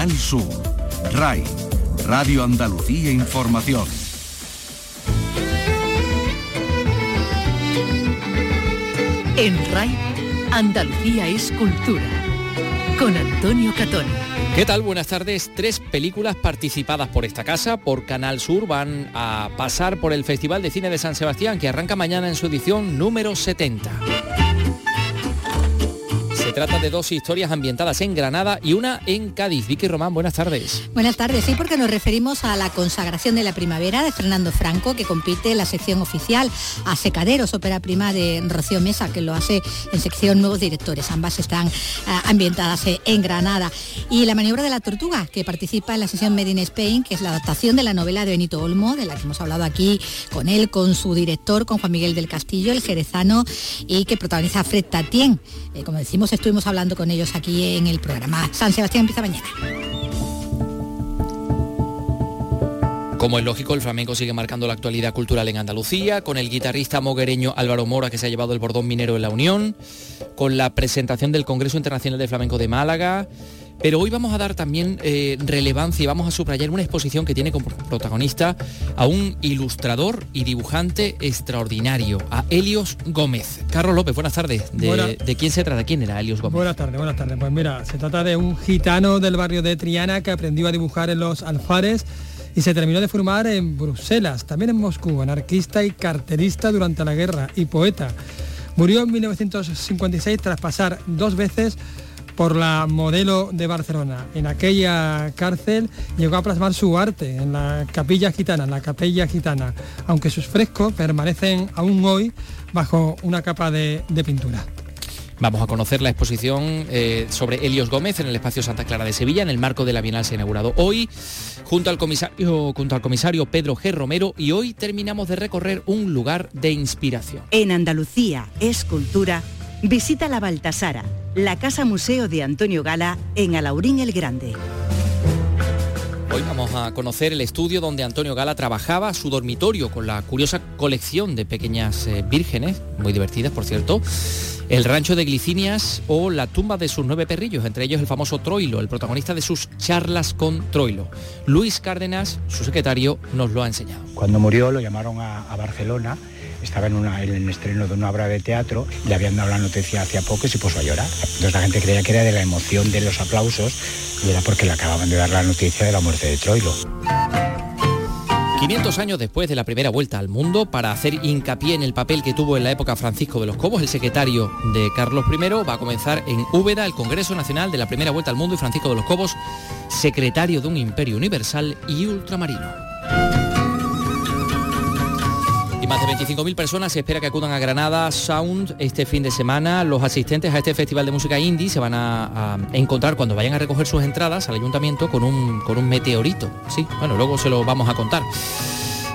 Canal Sur, RAI, Radio Andalucía Información. En RAI, Andalucía es cultura. Con Antonio Catón. ¿Qué tal? Buenas tardes. Tres películas participadas por esta casa, por Canal Sur, van a pasar por el Festival de Cine de San Sebastián, que arranca mañana en su edición número 70. Trata de dos historias ambientadas en Granada y una en Cádiz. Vicky Román, buenas tardes. Buenas tardes, sí, porque nos referimos a la consagración de la primavera de Fernando Franco, que compite en la sección oficial, a Secaderos, ópera prima de Rocío Mesa, que lo hace en sección Nuevos Directores. Ambas están eh, ambientadas en Granada. Y La maniobra de la tortuga, que participa en la sesión Made in Spain, que es la adaptación de la novela de Benito Olmo, de la que hemos hablado aquí con él, con su director, con Juan Miguel del Castillo, el jerezano, y que protagoniza Fred Tatien. Eh, como decimos, estuvimos hablando con ellos aquí en el programa. San Sebastián empieza mañana. Como es lógico, el flamenco sigue marcando la actualidad cultural en Andalucía, con el guitarrista moguereño Álvaro Mora, que se ha llevado el bordón minero en la Unión, con la presentación del Congreso Internacional de Flamenco de Málaga, pero hoy vamos a dar también eh, relevancia y vamos a subrayar una exposición que tiene como protagonista a un ilustrador y dibujante extraordinario, a Helios Gómez. Carlos López, buenas tardes. ¿De, ¿de quién se trata? ¿Quién era Helios Gómez? Buenas tardes, buenas tardes. Pues mira, se trata de un gitano del barrio de Triana que aprendió a dibujar en los alfares y se terminó de formar en Bruselas, también en Moscú, anarquista y carterista durante la guerra y poeta. Murió en 1956 tras pasar dos veces por la modelo de Barcelona. En aquella cárcel llegó a plasmar su arte en la capilla gitana, en la capilla gitana, aunque sus frescos permanecen aún hoy bajo una capa de, pintura. Vamos a conocer la exposición eh, sobre Helios Gómez en el espacio Santa Clara de Sevilla, en el marco de la Bienal se ha inaugurado hoy, junto al comisario, junto al comisario Pedro G. Romero, y hoy terminamos de recorrer un lugar de inspiración. En Andalucía, escultura, visita la Baltasara la Casa Museo de Antonio Gala en Alaurín el Grande. Hoy vamos a conocer el estudio donde Antonio Gala trabajaba, su dormitorio con la curiosa colección de pequeñas eh, vírgenes, muy divertidas por cierto, el rancho de Glicinias o la tumba de sus nueve perrillos, entre ellos el famoso Troilo, el protagonista de sus charlas con Troilo. Luis Cárdenas, su secretario, nos lo ha enseñado. Cuando murió lo llamaron a, a Barcelona estaba en, en el estreno de una obra de teatro, le habían dado la noticia hacía poco y se puso a llorar. Entonces la gente creía que era de la emoción de los aplausos y era porque le acababan de dar la noticia de la muerte de Troilo. 500 años después de la primera vuelta al mundo, para hacer hincapié en el papel que tuvo en la época Francisco de los Cobos, el secretario de Carlos I, va a comenzar en Úbeda el Congreso Nacional de la primera vuelta al mundo y Francisco de los Cobos, secretario de un imperio universal y ultramarino más de 25.000 personas se espera que acudan a Granada Sound este fin de semana. Los asistentes a este festival de música indie se van a, encontrar cuando vayan a recoger sus entradas al ayuntamiento con un, con un meteorito. Sí, bueno, luego se lo vamos a contar.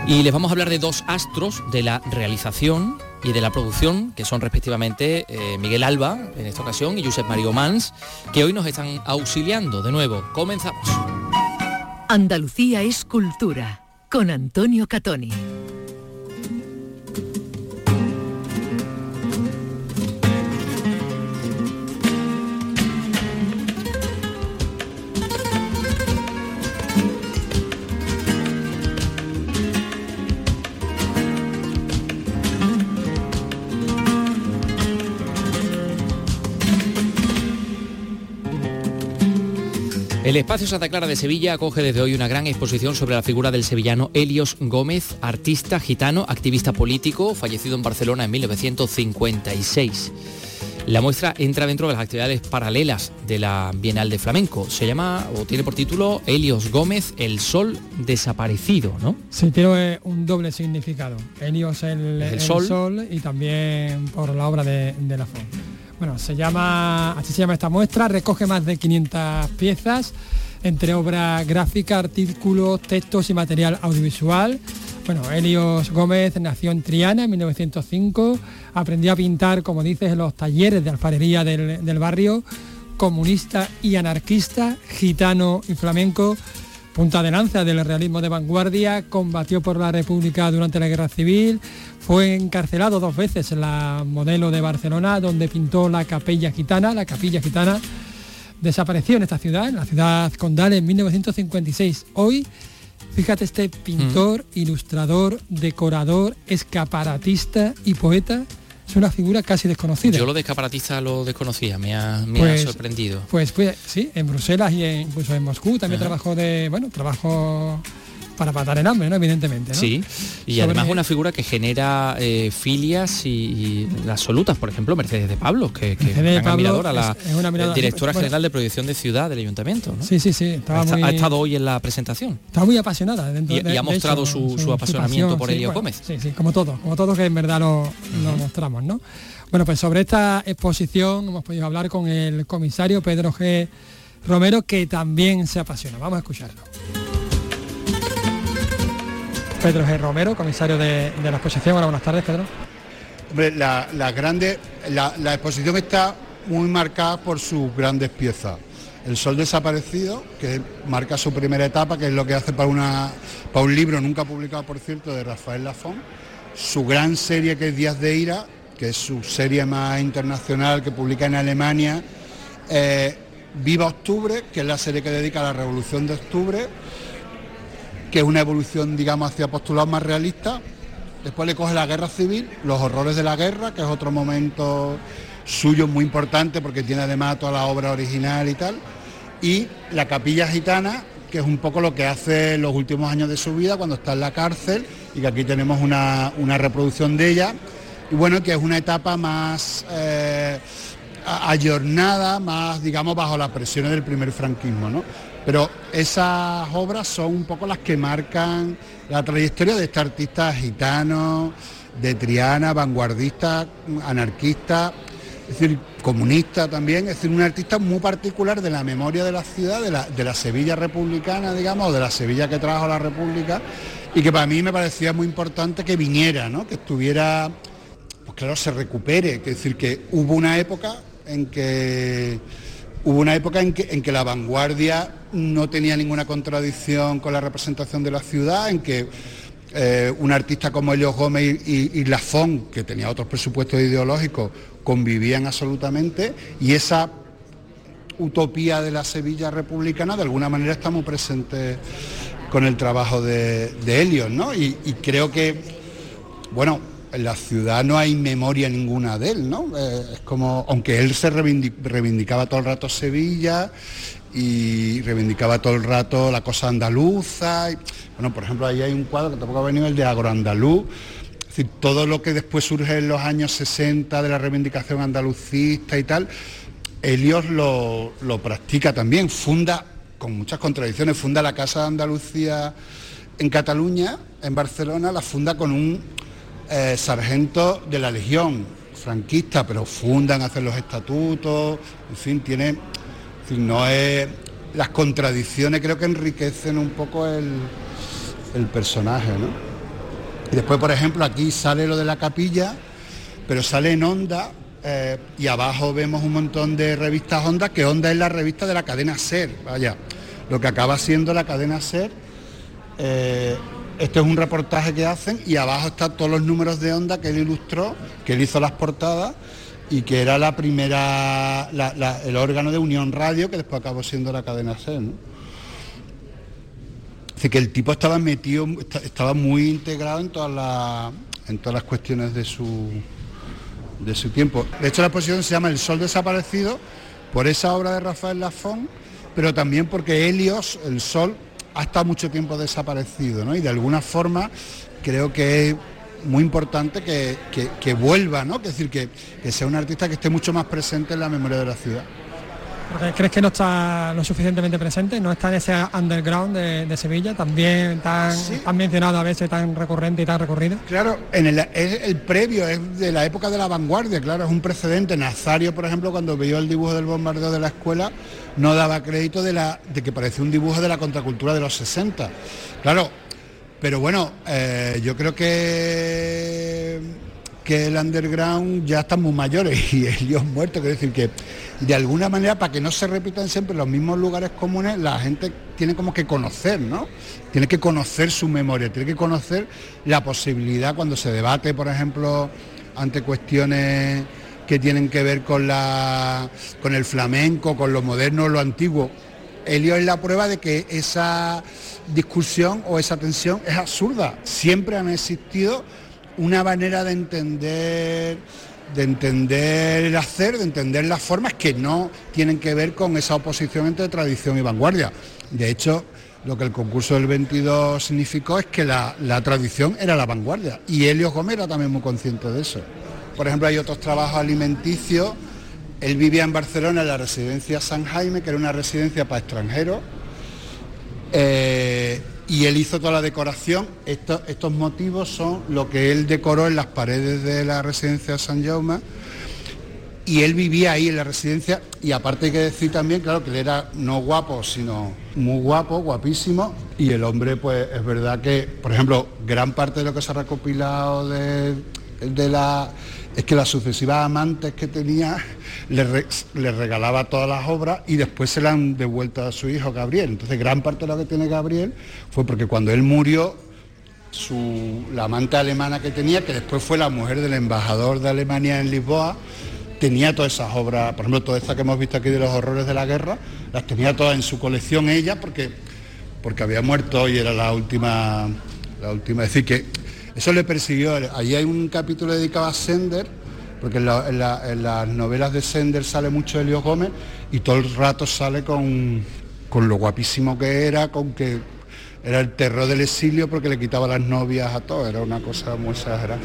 Y les vamos a hablar de dos astros de la realización y de la producción, que son respectivamente eh, Miguel Alba, en esta ocasión, y Josep Mario Mans, que hoy nos están auxiliando. De nuevo, comenzamos. Andalucía es cultura, con Antonio Catoni. El espacio Santa Clara de Sevilla acoge desde hoy una gran exposición sobre la figura del sevillano Helios Gómez, artista gitano, activista político, fallecido en Barcelona en 1956. La muestra entra dentro de las actividades paralelas de la Bienal de Flamenco. Se llama o tiene por título Helios Gómez, el sol desaparecido, ¿no? Sí, tiene un doble significado. Helios el, el, sol. y también por la obra de, de la Font. Bueno, se llama, así se llama esta muestra, recoge más de 500 piezas, entre obras gráficas, artículos, textos y material audiovisual. Bueno, Helios Gómez nació en Triana en 1905, aprendió a pintar, como dices, en los talleres de alfarería del, del barrio, comunista y anarquista, gitano y flamenco, punta de lanza del realismo de vanguardia, combatió por la República durante la Guerra Civil, fue encarcelado dos veces en la modelo de Barcelona, donde pintó la capilla gitana, la capilla gitana, desapareció en esta ciudad, en la ciudad condal, en 1956. Hoy, fíjate, este pintor, mm. ilustrador, decorador, escaparatista y poeta es una figura casi desconocida. Yo lo de escaparatista lo desconocía, me ha, pues, sorprendido. Pues, pues sí, en Bruselas y incluso en Moscú también trabajó de, bueno, trabajo para matar en hambre, ¿no? Evidentemente. ¿no? Sí, y además una figura que genera eh, filias y, las absolutas, por ejemplo, Mercedes de Pablo, que, que es admiradora, la directora general de proyección de ciudad del ayuntamiento. Sí, sí, sí. ha estado hoy en la presentación. Está muy apasionada. Dentro y, ha mostrado su, apasionamiento por Elio Gómez. Sí, sí, como todo, como todo que en verdad lo, mostramos, ¿no? Bueno, pues sobre esta exposición hemos podido hablar con el comisario Pedro G. Romero, que también se apasiona. Vamos a escucharlo. Pedro G. Romero, comisario de, la exposición. buenas tardes, Pedro. la, la, exposición está muy marcada por sus grandes piezas. El Sol desaparecido, que marca su primera etapa, que es lo que hace para, una, para un libro nunca publicado, por cierto, de Rafael Lafón. Su gran serie, que es Días de Ira, que es su serie más internacional que publica en Alemania. Eh, Viva Octubre, que es la serie que dedica a la Revolución de Octubre que es una evolución, digamos, hacia postulados más realistas. Después le coge la guerra civil, los horrores de la guerra, que es otro momento suyo muy importante porque tiene además toda la obra original y tal. Y la capilla gitana, que es un poco lo que hace los últimos años de su vida cuando está en la cárcel y que aquí tenemos una, reproducción de ella. Y bueno, que es una etapa más eh, ayornada, más, digamos, bajo las presiones del primer franquismo. ¿no? Pero esas obras son un poco las que marcan la trayectoria de este artista gitano, de Triana, vanguardista, anarquista, es decir, comunista también, es decir, un artista muy particular de la memoria de la ciudad, de la, Sevilla republicana, digamos, de la Sevilla que trajo la República, y que para mí me parecía muy importante que viniera, ¿no? que estuviera, pues claro, se recupere, es decir, que hubo una época en que Hubo una época en que, la vanguardia no tenía ninguna contradicción con la representación de la ciudad, en que eh, un artista como Elios Gómez y, y, Lafón, que tenía otros presupuestos ideológicos, convivían absolutamente y esa utopía de la Sevilla republicana de alguna manera está muy presente con el trabajo de, Helios, ¿no? y creo que, bueno, en la ciudad no hay memoria ninguna de él, ¿no? Eh, es como, aunque él se reivindicaba todo el rato Sevilla y reivindicaba todo el rato la cosa andaluza. bueno, por ejemplo, ahí hay un cuadro que tampoco ha venido, el de agroandaluz. Es decir, todo lo que después surge en los años 60 de la reivindicación andalucista y tal, Helios lo, lo practica también, funda, con muchas contradicciones, funda la Casa de Andalucía en Cataluña, en Barcelona, la funda con un eh, sargento de la Legión franquista, pero fundan, hacen los estatutos, en fin, tiene, no es, las contradicciones creo que enriquecen un poco el, personaje, ¿no? Y después, por ejemplo, aquí sale lo de la capilla, pero sale en Onda eh, y abajo vemos un montón de revistas Onda, que Onda es la revista de la cadena Ser, vaya, lo que acaba siendo la cadena Ser. Eh, este es un reportaje que hacen y abajo están todos los números de onda que él ilustró, que él hizo las portadas y que era la primera, el órgano de Unión Radio que después acabó siendo la cadena C. ¿no? Así que el tipo estaba metido, estaba muy integrado en todas las, en todas las cuestiones de su, de su tiempo. De hecho la exposición se llama El Sol Desaparecido por esa obra de Rafael Lafón, pero también porque Helios, el Sol, ha estado mucho tiempo desaparecido, ¿no? Y de alguna forma creo que es muy importante que, vuelva, ¿no? Es decir, que, sea un artista que esté mucho más presente en la memoria de la ciudad. ¿Crees que no está lo suficientemente presente? ¿No está en ese underground de, Sevilla, también tan, mencionado a veces, tan recurrente y tan recorrido? Claro, en el, es el previo, es de la época de la vanguardia, claro, es un precedente. Nazario, por ejemplo, cuando vio el dibujo del bombardeo de la escuela, no daba crédito de, la, de que parecía un dibujo de la contracultura de los 60. Claro, pero bueno, eh, yo creo que, que el underground ya están muy mayores y ellos muertos, quiero decir que de alguna manera para que no se repitan siempre los mismos lugares comunes, la gente tiene como que conocer, ¿no? Tiene que conocer su memoria, tiene que conocer la posibilidad cuando se debate, por ejemplo, ante cuestiones que tienen que ver con, la, con el flamenco, con lo moderno, lo antiguo. Helio es la prueba de que esa discusión o esa tensión es absurda. Siempre han existido una manera de entender de entender el hacer, de entender las formas que no tienen que ver con esa oposición entre tradición y vanguardia. De hecho, lo que el concurso del 22 significó es que la, tradición era la vanguardia y Helio Gómez era también muy consciente de eso. Por ejemplo, hay otros trabajos alimenticios. Él vivía en Barcelona en la residencia San Jaime, que era una residencia para extranjeros. Eh, y él hizo toda la decoración. Estos, motivos son lo que él decoró en las paredes de la residencia San Jaume y él vivía ahí en la residencia y aparte hay que decir también, claro, que él era no guapo, sino muy guapo, guapísimo y el hombre pues es verdad que, por ejemplo, gran parte de lo que se ha recopilado de, de la... es que las sucesivas amantes que tenía le, regalaba todas las obras y después se la han devuelto a su hijo Gabriel. Entonces gran parte de lo que tiene Gabriel fue porque cuando él murió, su, la amante alemana que tenía, que después fue la mujer del embajador de Alemania en Lisboa, tenía todas esas obras, por ejemplo, todas estas que hemos visto aquí de los horrores de la guerra, las tenía todas en su colección ella porque, porque había muerto y era la última, la última. Decir, que eso le persiguió. Ahí hay un capítulo dedicado a Sender, porque en, las novelas de Sender sale mucho Elio Gómez y todo el rato sale con, con lo guapísimo que era, con que era el terror del exilio porque le quitaba las novias a todos, era una cosa muy exagerada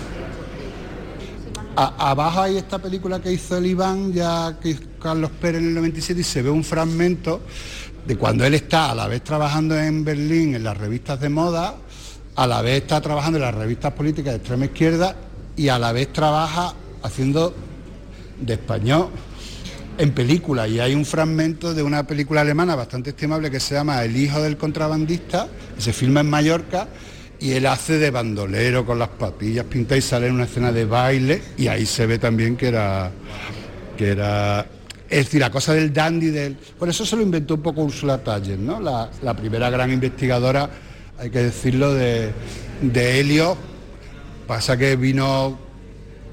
abajo hay esta película que hizo el Iván, ya que Carlos Pérez en el 97, y se ve un fragmento de cuando él está a la vez trabajando en Berlín en las revistas de moda, a la vez está trabajando en las revistas políticas de extrema izquierda y a la vez trabaja haciendo de español en película. Y hay un fragmento de una película alemana bastante estimable que se llama El hijo del contrabandista, que se filma en Mallorca y él hace de bandolero con las patillas pinta y sale en una escena de baile y ahí se ve también que era que era es decir, la cosa del dandy del. Por eso se lo inventó un poco Ursula Taller, ¿no? La, primera gran investigadora, hay que decirlo, de, de Helio. Pasa que vino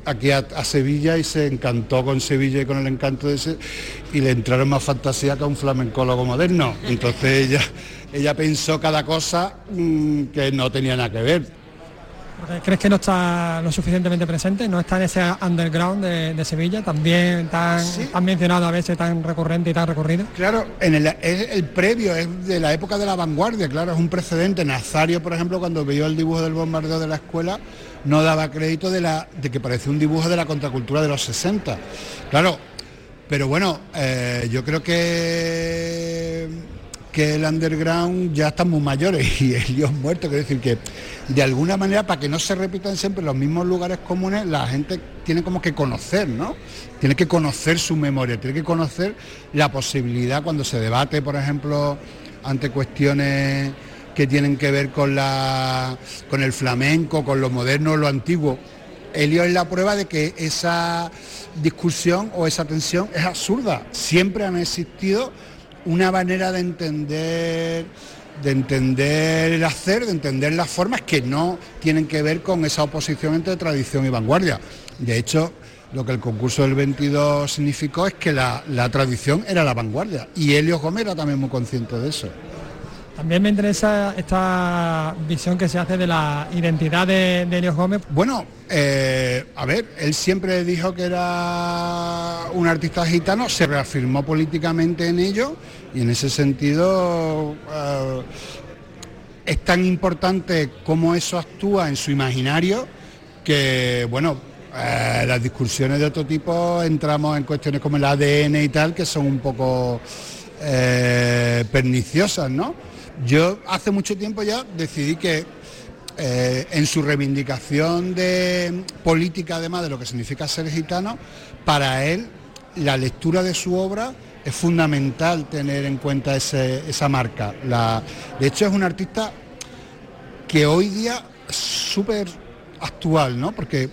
aquí a, Sevilla y se encantó con Sevilla y con el encanto de ese y le entraron más fantasía que a un flamencólogo moderno. Entonces ella ella pensó cada cosa mm, que no tenía nada que ver. ¿Crees que no está lo suficientemente presente? ¿No está en ese underground de, Sevilla, también tan, mencionado a veces, tan recurrente y tan recorrido? Claro, en el, es el previo, es de la época de la vanguardia, claro, es un precedente. Nazario, por ejemplo, cuando vio el dibujo del bombardeo de la escuela, no daba crédito de, la, de que parecía un dibujo de la contracultura de los 60. Claro, pero bueno, eh, yo creo que que el underground ya estamos mayores y Dios muerto, quiero decir que de alguna manera para que no se repitan siempre los mismos lugares comunes, la gente tiene como que conocer, ¿no? Tiene que conocer su memoria, tiene que conocer la posibilidad cuando se debate, por ejemplo, ante cuestiones que tienen que ver con la con el flamenco, con lo moderno, lo antiguo. Elio es la prueba de que esa discusión o esa tensión es absurda. Siempre han existido una manera de entender de entender el hacer, de entender las formas que no tienen que ver con esa oposición entre tradición y vanguardia. De hecho, lo que el concurso del 22 significó es que la, tradición era la vanguardia y Helio Gómez era también muy consciente de eso. También me interesa esta visión que se hace de la identidad de, de Gómez. Bueno, eh, a ver, él siempre dijo que era un artista gitano, se reafirmó políticamente en ello y en ese sentido eh, es tan importante cómo eso actúa en su imaginario que, bueno, eh, las discusiones de otro tipo entramos en cuestiones como el ADN y tal, que son un poco perniciosas, ¿no? Yo hace mucho tiempo ya decidí que eh, en su reivindicación de política, además de lo que significa ser gitano, para él la lectura de su obra es fundamental tener en cuenta esa marca. de hecho es un artista que hoy día es súper actual, ¿no? Porque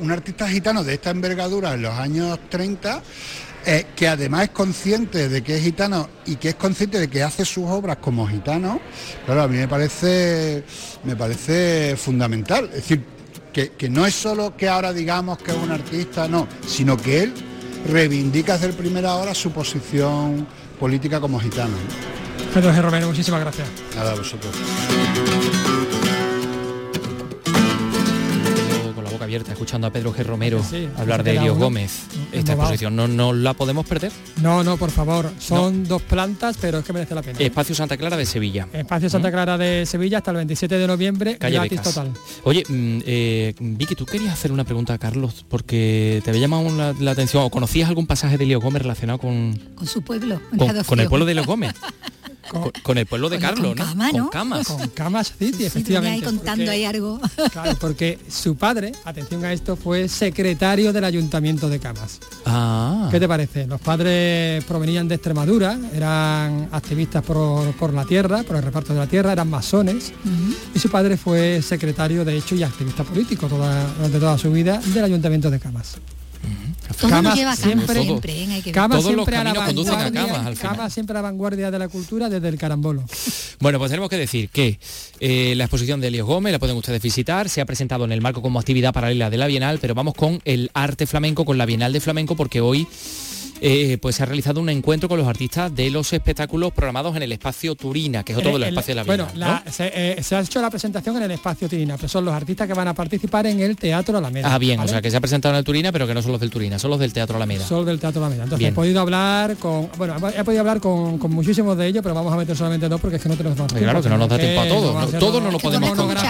un artista gitano de esta envergadura en los años 30 eh, que además es consciente de que es gitano y que es consciente de que hace sus obras como gitano, claro, a mí me parece, me parece fundamental. Es decir, que, no es solo que ahora digamos que es un artista, no, sino que él reivindica desde primera hora su posición política como gitano. Pedro G. Romero, muchísimas gracias. Nada, a vosotros. Abierta escuchando a Pedro G. Romero hablar de Elio Gómez. Esta exposición ¿no, no la podemos perder. No, no, por favor. Son dos plantas, pero es que merece la pena. Espacio Santa Clara de Sevilla. Espacio Santa Clara de Sevilla hasta el 27 de noviembre, gratis total. Oye, mm, eh, Vicky, tú querías hacer una pregunta a Carlos porque te había llamado la, atención o conocías algún pasaje de Elio Gómez relacionado con con su pueblo, con, el pueblo de Elio Gómez. Con, el pueblo de Carlos, ¿no? Con camas. Con camas, sí, efectivamente. ahí contando ahí algo. Claro, porque su padre, atención a esto, fue secretario del Ayuntamiento de Camas. Ah. ¿Qué te parece? Los padres provenían de Extremadura, eran activistas por, la tierra, por el reparto de la tierra, eran masones, y su padre fue secretario, de hecho, y activista político durante toda su vida del Ayuntamiento de Camas. Cama siempre, siempre, ¿eh? Todos los caminos conducen a Cama, siempre a la vanguardia de la cultura desde el carambolo. Bueno, pues tenemos que decir que eh, la exposición de Elios Gómez la pueden ustedes visitar, se ha presentado en el marco como actividad paralela de la Bienal, pero vamos con el arte flamenco, con la Bienal de Flamenco, porque hoy eh, pues se ha realizado un encuentro con los artistas de los espectáculos programados en el espacio Turina, que es otro de los espacios de la Bueno, eh, se, ha hecho la presentación en el espacio Turina, pero son los artistas que van a participar en el Teatro Alameda. Ah, bien, o sea que se ha presentado en el Turina, pero que no son los del Turina, son los del Teatro Alameda. Son del Teatro Alameda. Entonces he podido hablar con, bueno, he podido hablar con, muchísimos de ellos, pero vamos a meter solamente dos porque es que no tenemos más tiempo. Claro, que no nos da tiempo a todos. todos no lo podemos contar.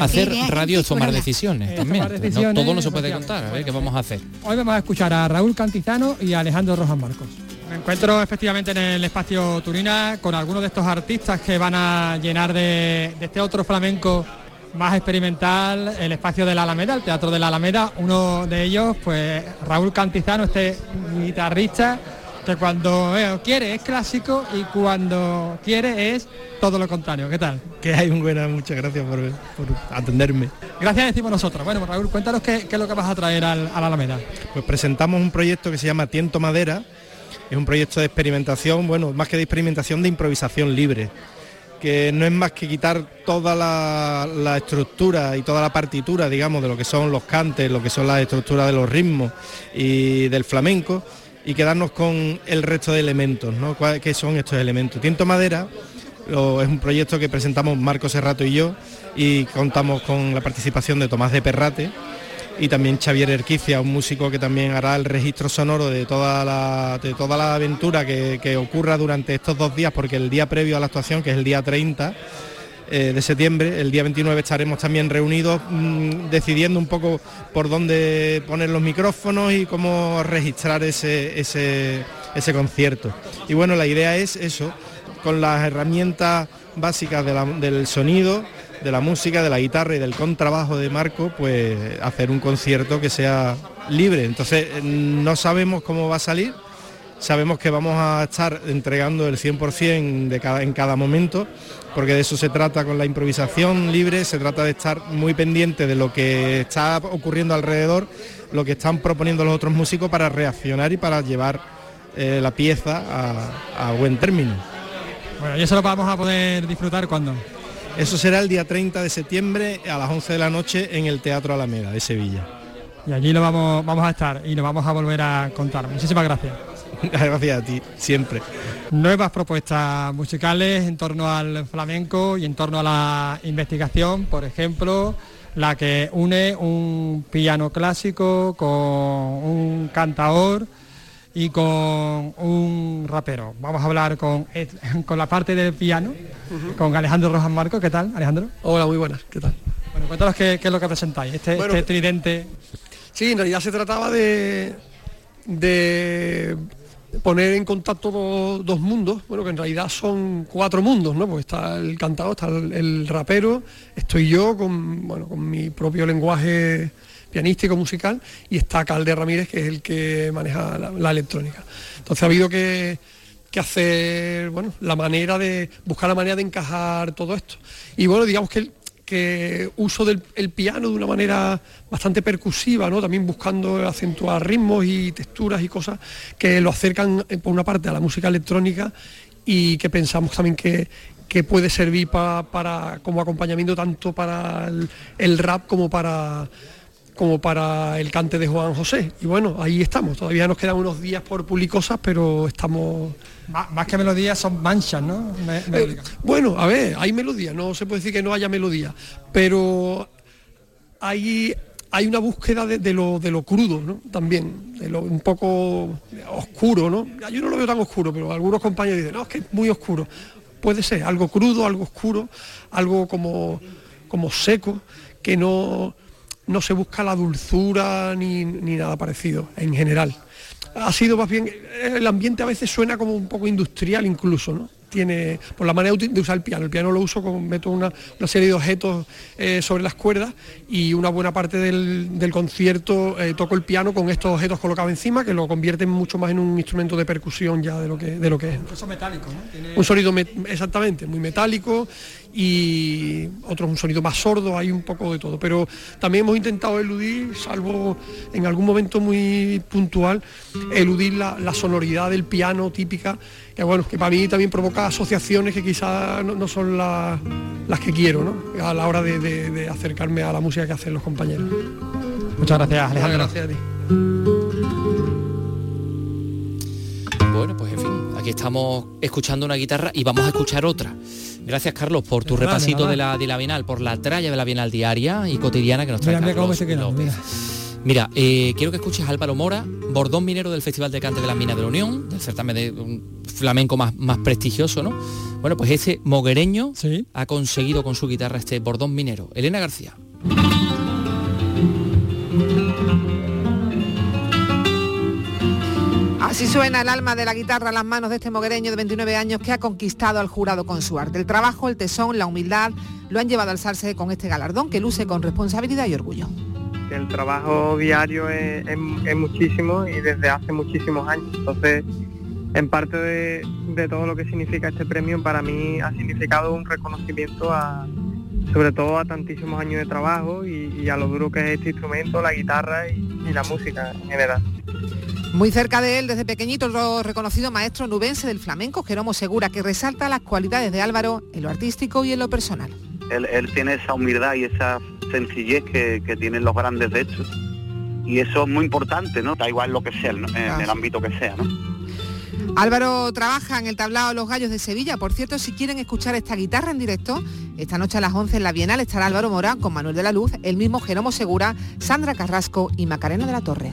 Hacer radio es tomar decisiones también. Todo no se puede contar. A ver qué vamos a hacer. Hoy vamos a escuchar a Raúl Cantizano y Alejandro Rojas Marcos. Me encuentro efectivamente en el espacio Turina con algunos de estos artistas que van a llenar de, este otro flamenco más experimental el espacio de la Alameda, el Teatro de la Alameda. Uno de ellos, pues Raúl Cantizano, este guitarrista que cuando quiere es clásico y cuando quiere es todo lo contrario. ¿Qué tal? Que hay un buena, muchas gracias por, atenderme. Gracias decimos nosotros. Bueno, pues, Raúl, cuéntanos qué, es lo que vas a traer al, a la Alameda. Pues presentamos un proyecto que se llama Tiento Madera. Es un proyecto de experimentación, bueno, más que de experimentación, de improvisación libre que no es más que quitar toda la, la, estructura y toda la partitura, digamos, de lo que son los cantes, lo que son las estructuras de los ritmos y del flamenco, y quedarnos con el resto de elementos, ¿no? ¿Qué son estos elementos? Tiento Madera es un proyecto que presentamos Marco Serrato y yo y contamos con la participación de Tomás de Perrate y también Xavier Erquicia, un músico que también hará el registro sonoro de toda la, de toda la aventura que, que ocurra durante estos dos días, porque el día previo a la actuación, que es el día 30, eh, de septiembre. El día 29 estaremos también reunidos mm, decidiendo un poco por dónde poner los micrófonos y cómo registrar ese, ese, ese concierto. Y bueno, la idea es eso, con las herramientas básicas del sonido, de la música, de la guitarra y del contrabajo de Marco, pues hacer un concierto que sea libre. Entonces no sabemos cómo va a salir, sabemos que vamos a estar entregando el 100% de cada, en cada momento, porque de eso se trata con la improvisación libre, se trata de estar muy pendiente de lo que está ocurriendo alrededor, lo que están proponiendo los otros músicos para reaccionar y para llevar eh, la pieza a, buen término. Bueno, y eso lo vamos a poder disfrutar cuando. Eso será el día 30 de septiembre a las 11 de la noche en el Teatro Alameda de Sevilla. Y allí lo vamos, vamos a estar y lo vamos a volver a contar. Muchísimas gracias. Gracias a ti, siempre. Nuevas propuestas musicales en torno al flamenco y en torno a la investigación, por ejemplo, la que une un piano clásico con un cantador y con un rapero. Vamos a hablar con, con la parte del piano, con Alejandro Rojas Marco. ¿Qué tal, Alejandro? Hola, muy buenas. ¿Qué tal? Bueno, cuéntanos qué, es lo que presentáis, este, este tridente. Sí, en realidad se trataba de, de poner en contacto dos, mundos, bueno, que en realidad son cuatro mundos, ¿no? Pues está el cantado, está el, rapero, estoy yo con, bueno, con mi propio lenguaje pianístico, musical, y está Calde Ramírez, que es el que maneja la, electrónica. Entonces ha habido que, que, hacer, bueno, la manera de, buscar la manera de encajar todo esto. Y bueno, digamos que que uso del piano de una manera bastante percusiva, ¿no? también buscando acentuar ritmos y texturas y cosas que lo acercan eh, por una parte a la música electrónica y que pensamos también que, que puede servir para, como acompañamiento tanto para el, rap como para como para el cante de Juan José. Y bueno, ahí estamos. Todavía nos quedan unos días por pulir cosas, pero estamos... Más, que melodías son manchas, ¿no? Eh, bueno, a ver, hay melodías, no se puede decir que no haya melodía, pero hay, hay una búsqueda de, lo, de lo crudo, ¿no? También, de lo un poco oscuro, ¿no? Yo no lo veo tan oscuro, pero algunos compañeros dicen, no, es que es muy oscuro puede ser algo crudo, algo oscuro, algo como, como seco, que no, no se busca la dulzura ni, ni nada parecido en general. Ha sido más bien, el ambiente a veces suena como un poco industrial incluso, ¿no? tiene, por la manera de usar el piano. El piano lo uso con, meto una, serie de objetos eh, sobre las cuerdas y una buena parte del, concierto eh, toco el piano con estos objetos colocados encima que lo convierten mucho más en un instrumento de percusión ya de lo que, de lo que es. Un metálico, Un sonido, exactamente, muy metálico y otro un sonido más sordo, hay un poco de todo. Pero también hemos intentado eludir, salvo en algún momento muy puntual, eludir la sonoridad del piano típica que bueno, que para mí también provoca asociaciones que quizás no, son las que quiero, ¿no? A la hora de, acercarme a la música que hacen los compañeros. Muchas gracias, Alejandro. gracias a ti. Bueno, pues en fin, aquí estamos escuchando una guitarra y vamos a escuchar otra. Gracias, Carlos, por tu repasito de la, de la Bienal, por la tralla de la Bienal diaria y cotidiana que nos trae Carlos Mira, eh, quiero que escuches a Álvaro Mora, bordón minero del Festival de Cante de la Minas de la Unión, del certamen de un flamenco más, más prestigioso, ¿no? Bueno, pues ese moguereño ha conseguido con su guitarra este bordón minero. Elena García. Así suena el alma de la guitarra a las manos de este moguereño de 29 años que ha conquistado al jurado con su arte. El trabajo, el tesón, la humildad lo han llevado a alzarse con este galardón que luce con responsabilidad y orgullo el trabajo diario es, muchísimo y desde hace muchísimos años. Entonces, en parte de, todo lo que significa este premio, para mí ha significado un reconocimiento a, sobre todo a tantísimos años de trabajo y, a lo duro que es este instrumento, la guitarra y, la música en general. Muy cerca de él, desde pequeñito, el reconocido maestro nubense del flamenco, Jeromo Segura, que resalta las cualidades de Álvaro en lo artístico y en lo personal. él tiene esa humildad y esa sencillez que, tienen los grandes de hecho. Y eso es muy importante, ¿no? Da igual lo que sea, en el ámbito que sea, ¿no? Álvaro trabaja en el tablado Los Gallos de Sevilla. Por cierto, si quieren escuchar esta guitarra en directo, esta noche a las 11 en la Bienal estará Álvaro Mora con Manuel de la Luz, el mismo Jeromo Segura, Sandra Carrasco y Macarena de la Torre.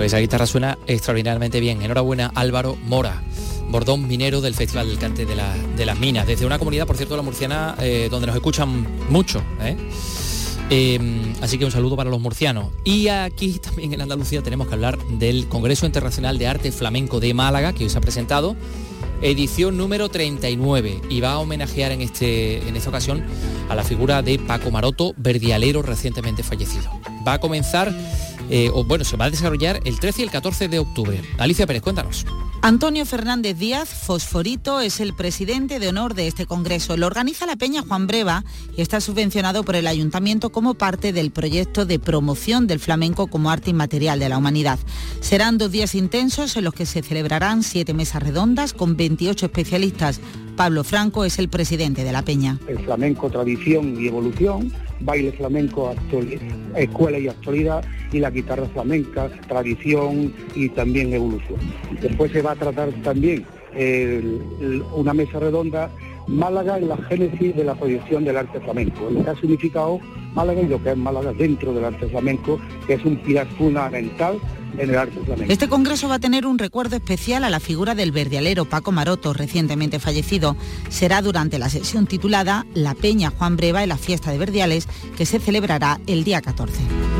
Pues esa guitarra suena extraordinariamente bien. Enhorabuena Álvaro Mora, bordón minero del Festival del Cante de, las Minas, desde una comunidad, por cierto, la murciana, eh, donde nos escuchan mucho. ¿eh? Em, así que un saludo para los murcianos. Y aquí también en Andalucía tenemos que hablar del Congreso Internacional de Arte Flamenco de Málaga, que hoy se ha presentado, edición número 39, y va a homenajear en, este, en esta ocasión a la figura de Paco Maroto, verdialero recientemente fallecido. Va a comenzar eh, o bueno, se va a desarrollar el 13 y el 14 de octubre. Alicia Pérez, cuéntanos. Antonio Fernández Díaz, Fosforito, es el presidente de honor de este congreso. Lo organiza la Peña Juan Breva y está subvencionado por el ayuntamiento como parte del proyecto de promoción del flamenco como arte inmaterial de la humanidad. Serán dos días intensos en los que se celebrarán siete mesas redondas con 28 especialistas. Pablo Franco es el presidente de la Peña. El flamenco, tradición y evolución baile flamenco, escuela y actualidad, y la guitarra flamenca, tradición y también evolución. Después se va a tratar también una mesa redonda Málaga en la génesis de la proyección del arte flamenco, lo que ha significado Málaga y lo que es Málaga dentro del arte flamenco, que es un pilar fundamental en el arte flamenco. Este congreso va a tener un recuerdo especial a la figura del verdialero Paco Maroto, recientemente fallecido. Será durante la sesión titulada La Peña Juan Breva y la fiesta de Verdiales, que se celebrará el día 14.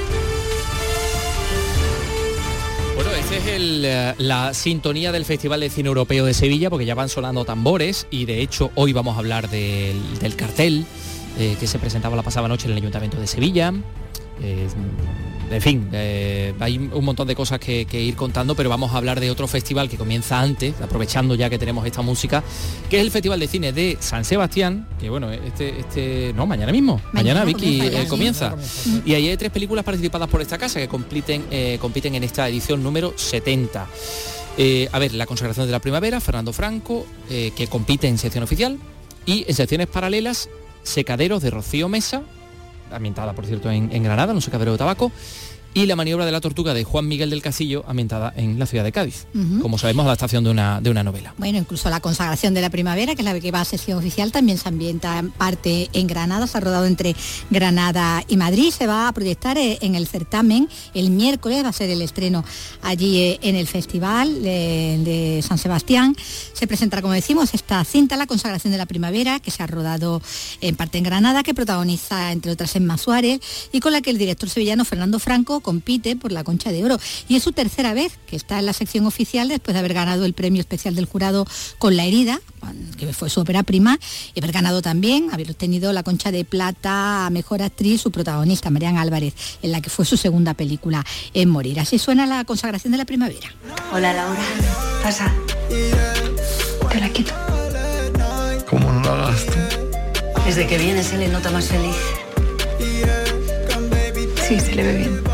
Es eh, la sintonía del Festival de Cine Europeo de Sevilla, porque ya van sonando tambores y de hecho hoy vamos a hablar del, cartel eh, que se presentaba la pasada noche en el Ayuntamiento de Sevilla. Eh, en fin, eh, hay un montón de cosas que, ir contando, pero vamos a hablar de otro festival que comienza antes, aprovechando ya que tenemos esta música, que es el Festival de Cine de San Sebastián, que bueno, este, este no, mañana mismo, mañana, Vicky comienza. Eh, y ahí hay tres películas participadas por esta casa que compiten, compiten en esta edición número 70. a ver, La consagración de la primavera, Fernando Franco, que compite en sección oficial, y en secciones paralelas, Secaderos de Rocío Mesa, ambientada por cierto en, Granada, en un secadero de tabaco, y la maniobra de la tortuga de Juan Miguel del Castillo, ambientada en la ciudad de Cádiz. Como sabemos, adaptación de una, de una novela. Bueno, incluso la consagración de la primavera, que es la que va a sesión oficial, también se ambienta en parte en Granada, se ha rodado entre Granada y Madrid, se va a proyectar eh, en el certamen el miércoles, va a ser el estreno allí eh, en el Festival de, San Sebastián. Se presentará, como decimos, esta cinta, La consagración de la primavera, que se ha rodado en parte en Granada, que protagoniza, entre otras, Emma Suárez, y con la que el director sevillano Fernando Franco compite por la Concha de Oro. Y es su tercera vez que está en la sección oficial después de haber ganado el premio especial del jurado con La herida, que fue su ópera prima, y haber ganado también, haber obtenido la Concha de Plata a Mejor Actriz, su protagonista, Marian Álvarez, en la que fue su segunda película en Morir. Así suena la consagración de la primavera. Hola Laura, pasa. Te la quito. ¿Cómo no la hagas Desde que viene se le nota más feliz. Sí, se le ve bien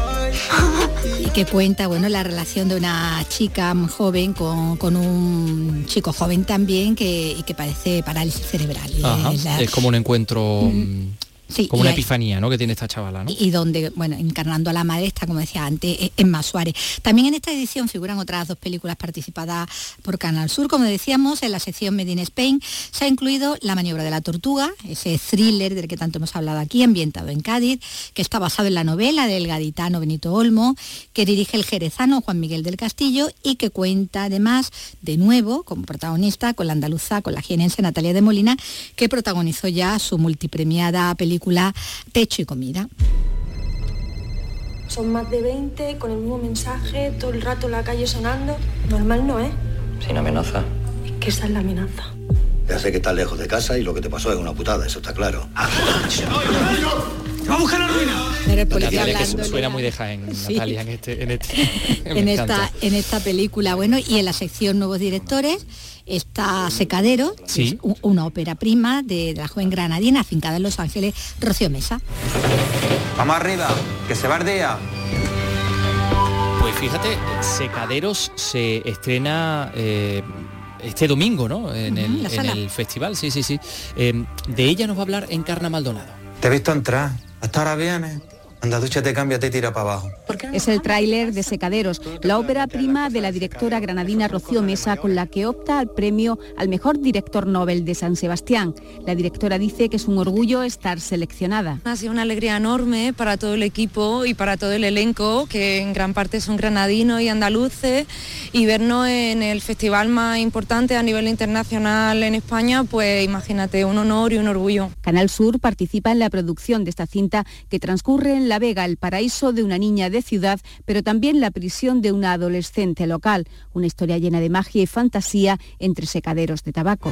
que cuenta bueno la relación de una chica joven con, un chico joven también que, y que parece parálisis cerebral. Es, como un encuentro mm. Como una epifanía ¿no? que tiene esta chavala. ¿no? Y, donde, bueno, encarnando a la madre está, como decía antes, e-, Emma Suárez. También en esta edición figuran otras dos películas participadas por Canal Sur. Como decíamos, en la sección Made in Spain se ha incluido La maniobra de la tortuga, ese thriller del que tanto hemos hablado aquí, ambientado en Cádiz, que está basado en la novela del gaditano Benito Olmo, que dirige el jerezano Juan Miguel del Castillo y que cuenta además, de nuevo, como protagonista, con la andaluza, con la jienense Natalia de Molina, que protagonizó ya su multipremiada película Techo y Comida. Son más de 20 con el mismo mensaje, todo el rato en la calle sonando. Normal no, ¿eh? Sin amenaza. Es que esa es la amenaza. Ya sé que estás lejos de casa y lo que te pasó es una putada, eso está claro. ¡Va a buscar la ruina! suena muy de Jaén, Natalia, en, este, en, este, en, esta, en esta película. Bueno, y en la sección Nuevos Directores está Secadero, una ópera prima de, la joven granadina afincada en Los Ángeles, Rocío Mesa. Vamos arriba, que se bardea. Pues fíjate, Secaderos se estrena eh, este domingo, ¿no? En, el, festival, sí, sí, sí. Eh, de ella nos va a hablar Encarna Maldonado. Te he visto entrar. Hasta ahora vienes. Anda, te cambia, te tira para abajo. Es el tráiler de Secaderos, la ópera prima de la directora granadina Rocío Mesa, con la que opta al premio al mejor director Nobel de San Sebastián. La directora dice que es un orgullo estar seleccionada. Ha sido una alegría enorme para todo el equipo y para todo el elenco, que en gran parte son granadinos y andaluces, y vernos en el festival más importante a nivel internacional en España, pues imagínate, un honor y un orgullo. Canal Sur participa en la producción de esta cinta que transcurre en la Vega, el paraíso de una niña de ciudad, pero también la prisión de una adolescente local, una historia llena de magia y fantasía entre secaderos de tabaco.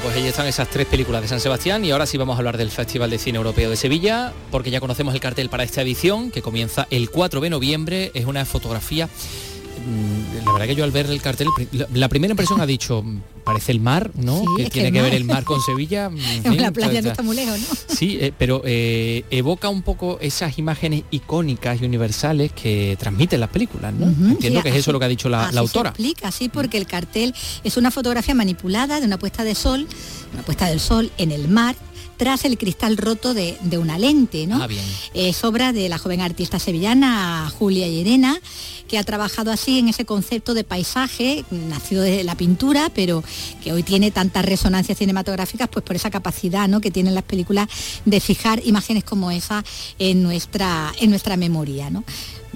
pues ahí están esas tres películas de San Sebastián y ahora sí vamos a hablar del Festival de Cine Europeo de Sevilla, porque ya conocemos el cartel para esta edición, que comienza el 4 de noviembre. Es una fotografía la verdad que yo al ver el cartel, la, primera impresión ha dicho, mm, parece el mar, ¿no? que tiene que, ver el mar con Sevilla. la playa no está muy lejos, ¿no? Sí, eh, pero eh, evoca un poco esas imágenes icónicas y universales que transmiten las películas, ¿no? Entiendo que es eso lo que ha dicho la, autora. Se explica, sí, porque el cartel es una fotografía manipulada de una puesta de sol, una puesta del sol en el mar tras el cristal roto de, una lente, ¿no? Ah, bien. Es obra de la joven artista sevillana Julia Llerena, que ha trabajado así en ese concepto de paisaje, nacido de la pintura, pero que hoy tiene tantas resonancias cinematográficas, pues por esa capacidad ¿no? que tienen las películas de fijar imágenes como esa en nuestra, en nuestra memoria. ¿no?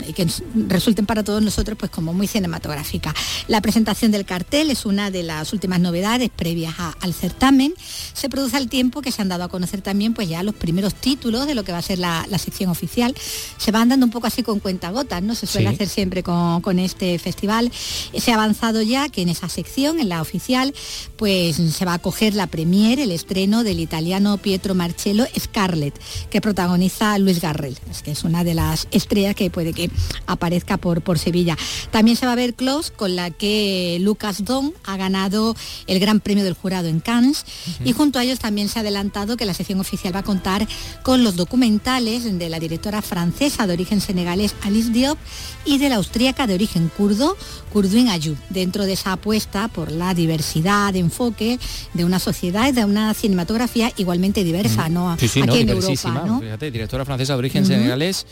Y que resulten para todos nosotros pues como muy cinematográficas. La presentación del cartel es una de las últimas novedades previas al certamen. Se produce al tiempo que se han dado a conocer también pues ya los primeros títulos de lo que va a ser la, sección oficial. Se van dando un poco así con cuentagotas, ¿no? Se suele hacer siempre con, con este festival. Se ha avanzado ya que en esa sección, en la oficial, pues se va a coger la premier, el estreno del italiano Pietro Marcello Scarlett, que protagoniza Luis Garrel, es que es una de las estrellas que puede que aparezca por, por Sevilla. También se va a ver Close, con la que Lucas Don ha ganado el Gran Premio del Jurado en Cannes, y junto a ellos también se ha adelantado que la sección oficial va a contar con los documentales de la directora francesa de origen senegalés Alice Diop y de la austríaca de origen kurdo, Kurdwin Ayub, dentro de esa apuesta por la diversidad de enfoque de una sociedad y de una cinematografía igualmente diversa, ¿no? Sí, sí, Aquí en Europa, ¿no? Fíjate, directora francesa de origen senegalés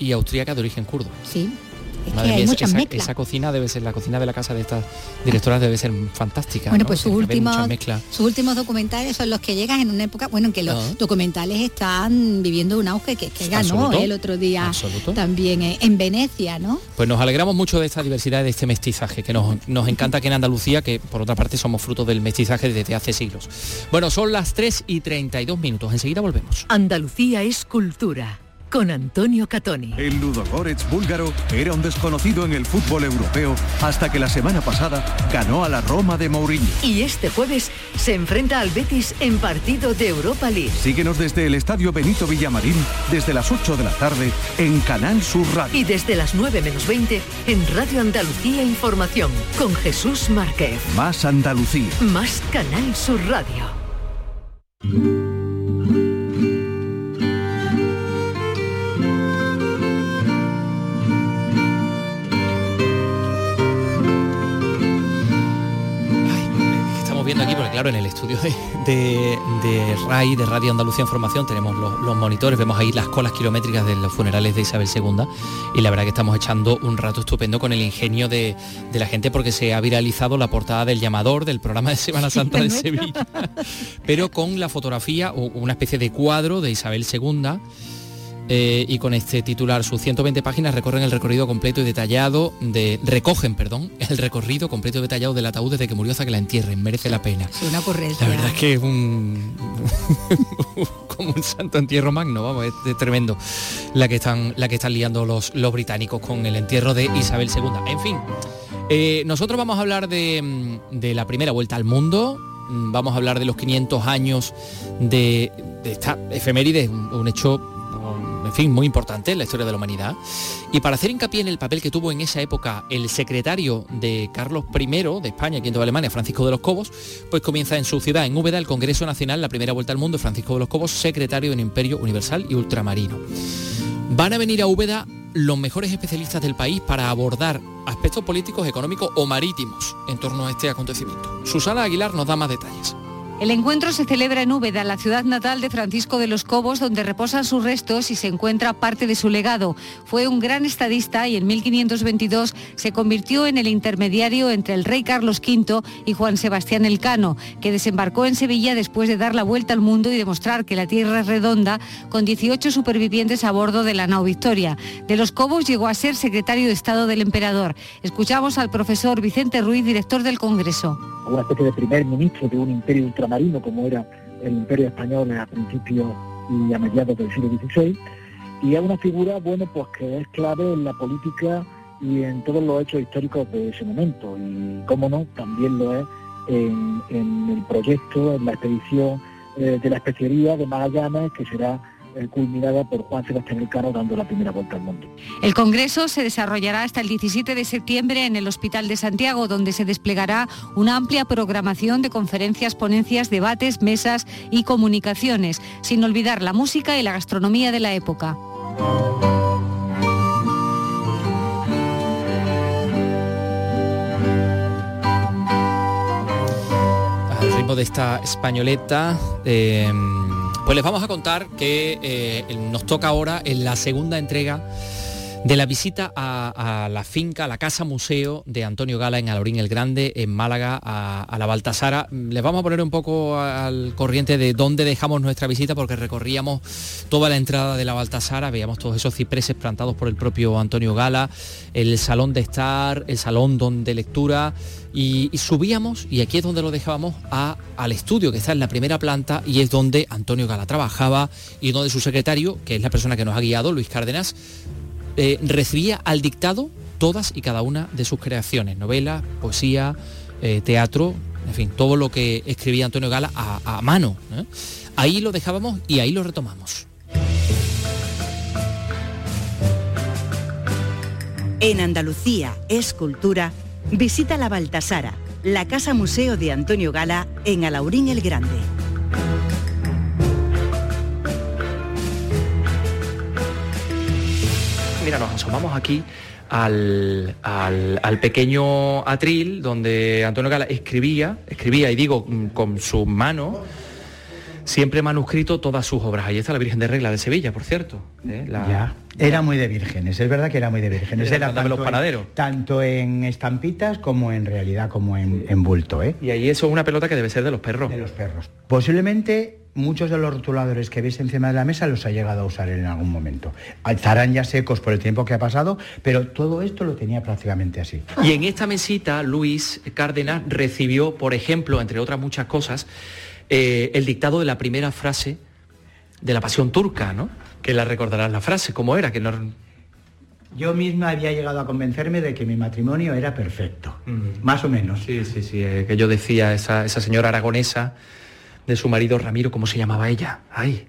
y austríaca de origen kurdo. Sí esa, cocina debe ser, la cocina de la casa de estas directoras debe ser fantástica. Bueno, pues sus últimos, sus últimos documentales son los que llegan en una época, bueno, en que los ah. documentales están viviendo un auge que, ganó el otro día también en Venecia, ¿no? Pues nos alegramos mucho de esta diversidad, de este mestizaje, que nos, nos encanta que en Andalucía, que por otra parte somos fruto del mestizaje desde hace siglos. Bueno, son las 3 y 32 minutos, enseguida volvemos. Andalucía es cultura con Antonio Catoni. El Ludogorets búlgaro era un desconocido en el fútbol europeo hasta que la semana pasada ganó a la Roma de Mourinho. Y este jueves se enfrenta al Betis en partido de Europa League. Síguenos desde el Estadio Benito Villamarín desde las 8 de la tarde en Canal Sur Radio. Y desde las 9 menos 20 en Radio Andalucía Información con Jesús Márquez. Más Andalucía. Más Canal Sur Radio. Claro, en el estudio de, RAI, de Radio Andalucía Información, tenemos los, monitores, vemos ahí las colas kilométricas de los funerales de Isabel II y la verdad que estamos echando un rato estupendo con el ingenio de, la gente porque se ha viralizado la portada del llamador del programa de Semana Santa de Sevilla, pero con la fotografía o una especie de cuadro de Isabel II eh, y con este titular, sus 120 páginas recorren el recorrido completo y detallado de recogen, perdón, el recorrido completo y detallado del ataúd desde que murió hasta que la entierren, merece la pena. una La verdad es que es un como un santo entierro magno, vamos, es, tremendo la que están la que están liando los, los británicos con el entierro de Isabel II. En fin, eh, nosotros vamos a hablar de, de la primera vuelta al mundo, mm, vamos a hablar de los 500 años de, de esta efeméride, un hecho en fin, muy importante en la historia de la humanidad. Y para hacer hincapié en el papel que tuvo en esa época el secretario de Carlos I de España, quinto de Alemania, Francisco de los Cobos, pues comienza en su ciudad, en Úbeda, el Congreso Nacional, la primera vuelta al mundo, Francisco de los Cobos, secretario del Imperio Universal y Ultramarino. Van a venir a Úbeda los mejores especialistas del país para abordar aspectos políticos, económicos o marítimos en torno a este acontecimiento. Susana Aguilar nos da más detalles. El encuentro se celebra en Úbeda, la ciudad natal de Francisco de los Cobos, donde reposan sus restos y se encuentra parte de su legado. Fue un gran estadista y en 1522 se convirtió en el intermediario entre el rey Carlos V y Juan Sebastián Elcano, que desembarcó en Sevilla después de dar la vuelta al mundo y demostrar que la tierra es redonda, con 18 supervivientes a bordo de la nao Victoria. De los Cobos llegó a ser secretario de Estado del emperador. Escuchamos al profesor Vicente Ruiz, director del Congreso. De primer ministro de un imperio marino como era el Imperio Español a principios y a mediados del siglo XVI, y es una figura, bueno, pues que es clave en la política y en todos los hechos históricos de ese momento, y cómo no, también lo es en, el proyecto, en la expedición eh, de la especería de Magallanes, que será culminada por Juan Sebastián Elcano dando la primera vuelta al mundo. El Congreso se desarrollará hasta el 17 de septiembre en el Hospital de Santiago, donde se desplegará una amplia programación de conferencias, ponencias, debates, mesas y comunicaciones, sin olvidar la música y la gastronomía de la época. Al ritmo de esta españoleta, eh, pues les vamos a contar que eh, nos toca ahora en la segunda entrega de la visita a, la finca, a la casa museo de Antonio Gala en Alaurín el Grande, en Málaga, a, la Baltasara. Les vamos a poner un poco al corriente de dónde dejamos nuestra visita, porque recorríamos toda la entrada de la Baltasara, veíamos todos esos cipreses plantados por el propio Antonio Gala, el salón de estar, el salón donde lectura, y, subíamos, y aquí es donde lo dejábamos, al estudio que está en la primera planta y es donde Antonio Gala trabajaba y donde su secretario, que es la persona que nos ha guiado, Luis Cárdenas, eh, recibía al dictado todas y cada una de sus creaciones, novela, poesía, eh, teatro, en fin, todo lo que escribía Antonio Gala a, mano. ¿eh? Ahí lo dejábamos y ahí lo retomamos. En Andalucía, Escultura, visita la Baltasara, la Casa Museo de Antonio Gala en Alaurín el Grande. Mira, nos asomamos aquí al, pequeño atril donde Antonio Gala escribía, escribía, y digo, mm, con su mano, siempre manuscrito todas sus obras. Ahí está la Virgen de Regla de Sevilla, por cierto. ¿eh? Ya. Era muy de vírgenes, es verdad que era muy de vírgenes. Era, los panaderos. En, tanto en estampitas como en realidad, como en, en bulto. ¿eh? Y ahí eso es una pelota que debe ser de los perros. De los perros. Posiblemente muchos de los rotuladores que veis encima de la mesa los ha llegado a usar en algún momento. Estarán ya secos por el tiempo que ha pasado, pero todo esto lo tenía prácticamente así. Y en esta mesita, Luis Cárdenas recibió, por ejemplo, entre otras muchas cosas, eh, el dictado de la primera frase de la pasión turca, ¿no? Que la recordarás la frase, ¿cómo era? Que no... Yo misma había llegado a convencerme de que mi matrimonio era perfecto, mm. más o menos. Sí, sí, sí, eh, que yo decía, esa, esa señora aragonesa, de su marido Ramiro, ¿cómo se llamaba ella? Ay,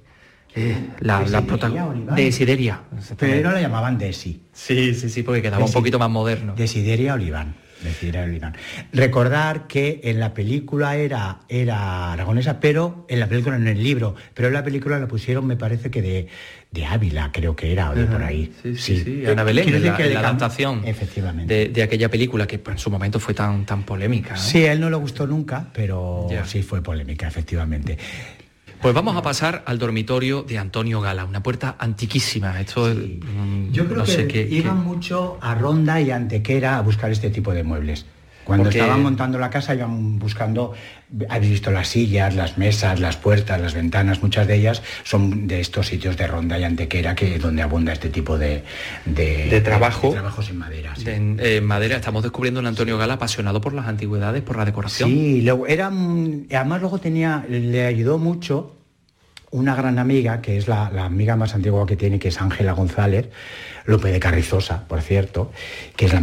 eh, la, la protagonista. Desideria. Pero no la llamaban Desi. Sí, sí, sí, porque quedaba un poquito más moderno. Desideria Oliván. Desideria Recordar que en la película era, era aragonesa, pero en la película, en el libro, pero en la película la pusieron, me parece que de, de Ávila, creo que era, o de por ahí. Sí, sí, sí. Ana Belén, la, la adaptación efectivamente. De, aquella película que en su momento fue tan, tan polémica. Sí, a él no le gustó nunca, pero sí fue polémica, efectivamente. Pues vamos a pasar al dormitorio de Antonio Gala, una puerta antiquísima. Esto mm, Yo creo que iban mucho a Ronda y Antequera a buscar este tipo de muebles. Cuando estaban montando la casa iban buscando, habéis visto las sillas, las mesas, las puertas, las ventanas, muchas de ellas son de estos sitios de Ronda y Antequera que donde abunda este tipo de, de, trabajo. trabajos en madera. En eh, madera estamos descubriendo un Antonio Gala apasionado por las antigüedades, por la decoración. Sí, era, además luego tenía, le ayudó mucho una gran amiga, que es la, amiga más antigua que tiene, que es Ángela González, Lope de Carrizosa, por cierto, que es la,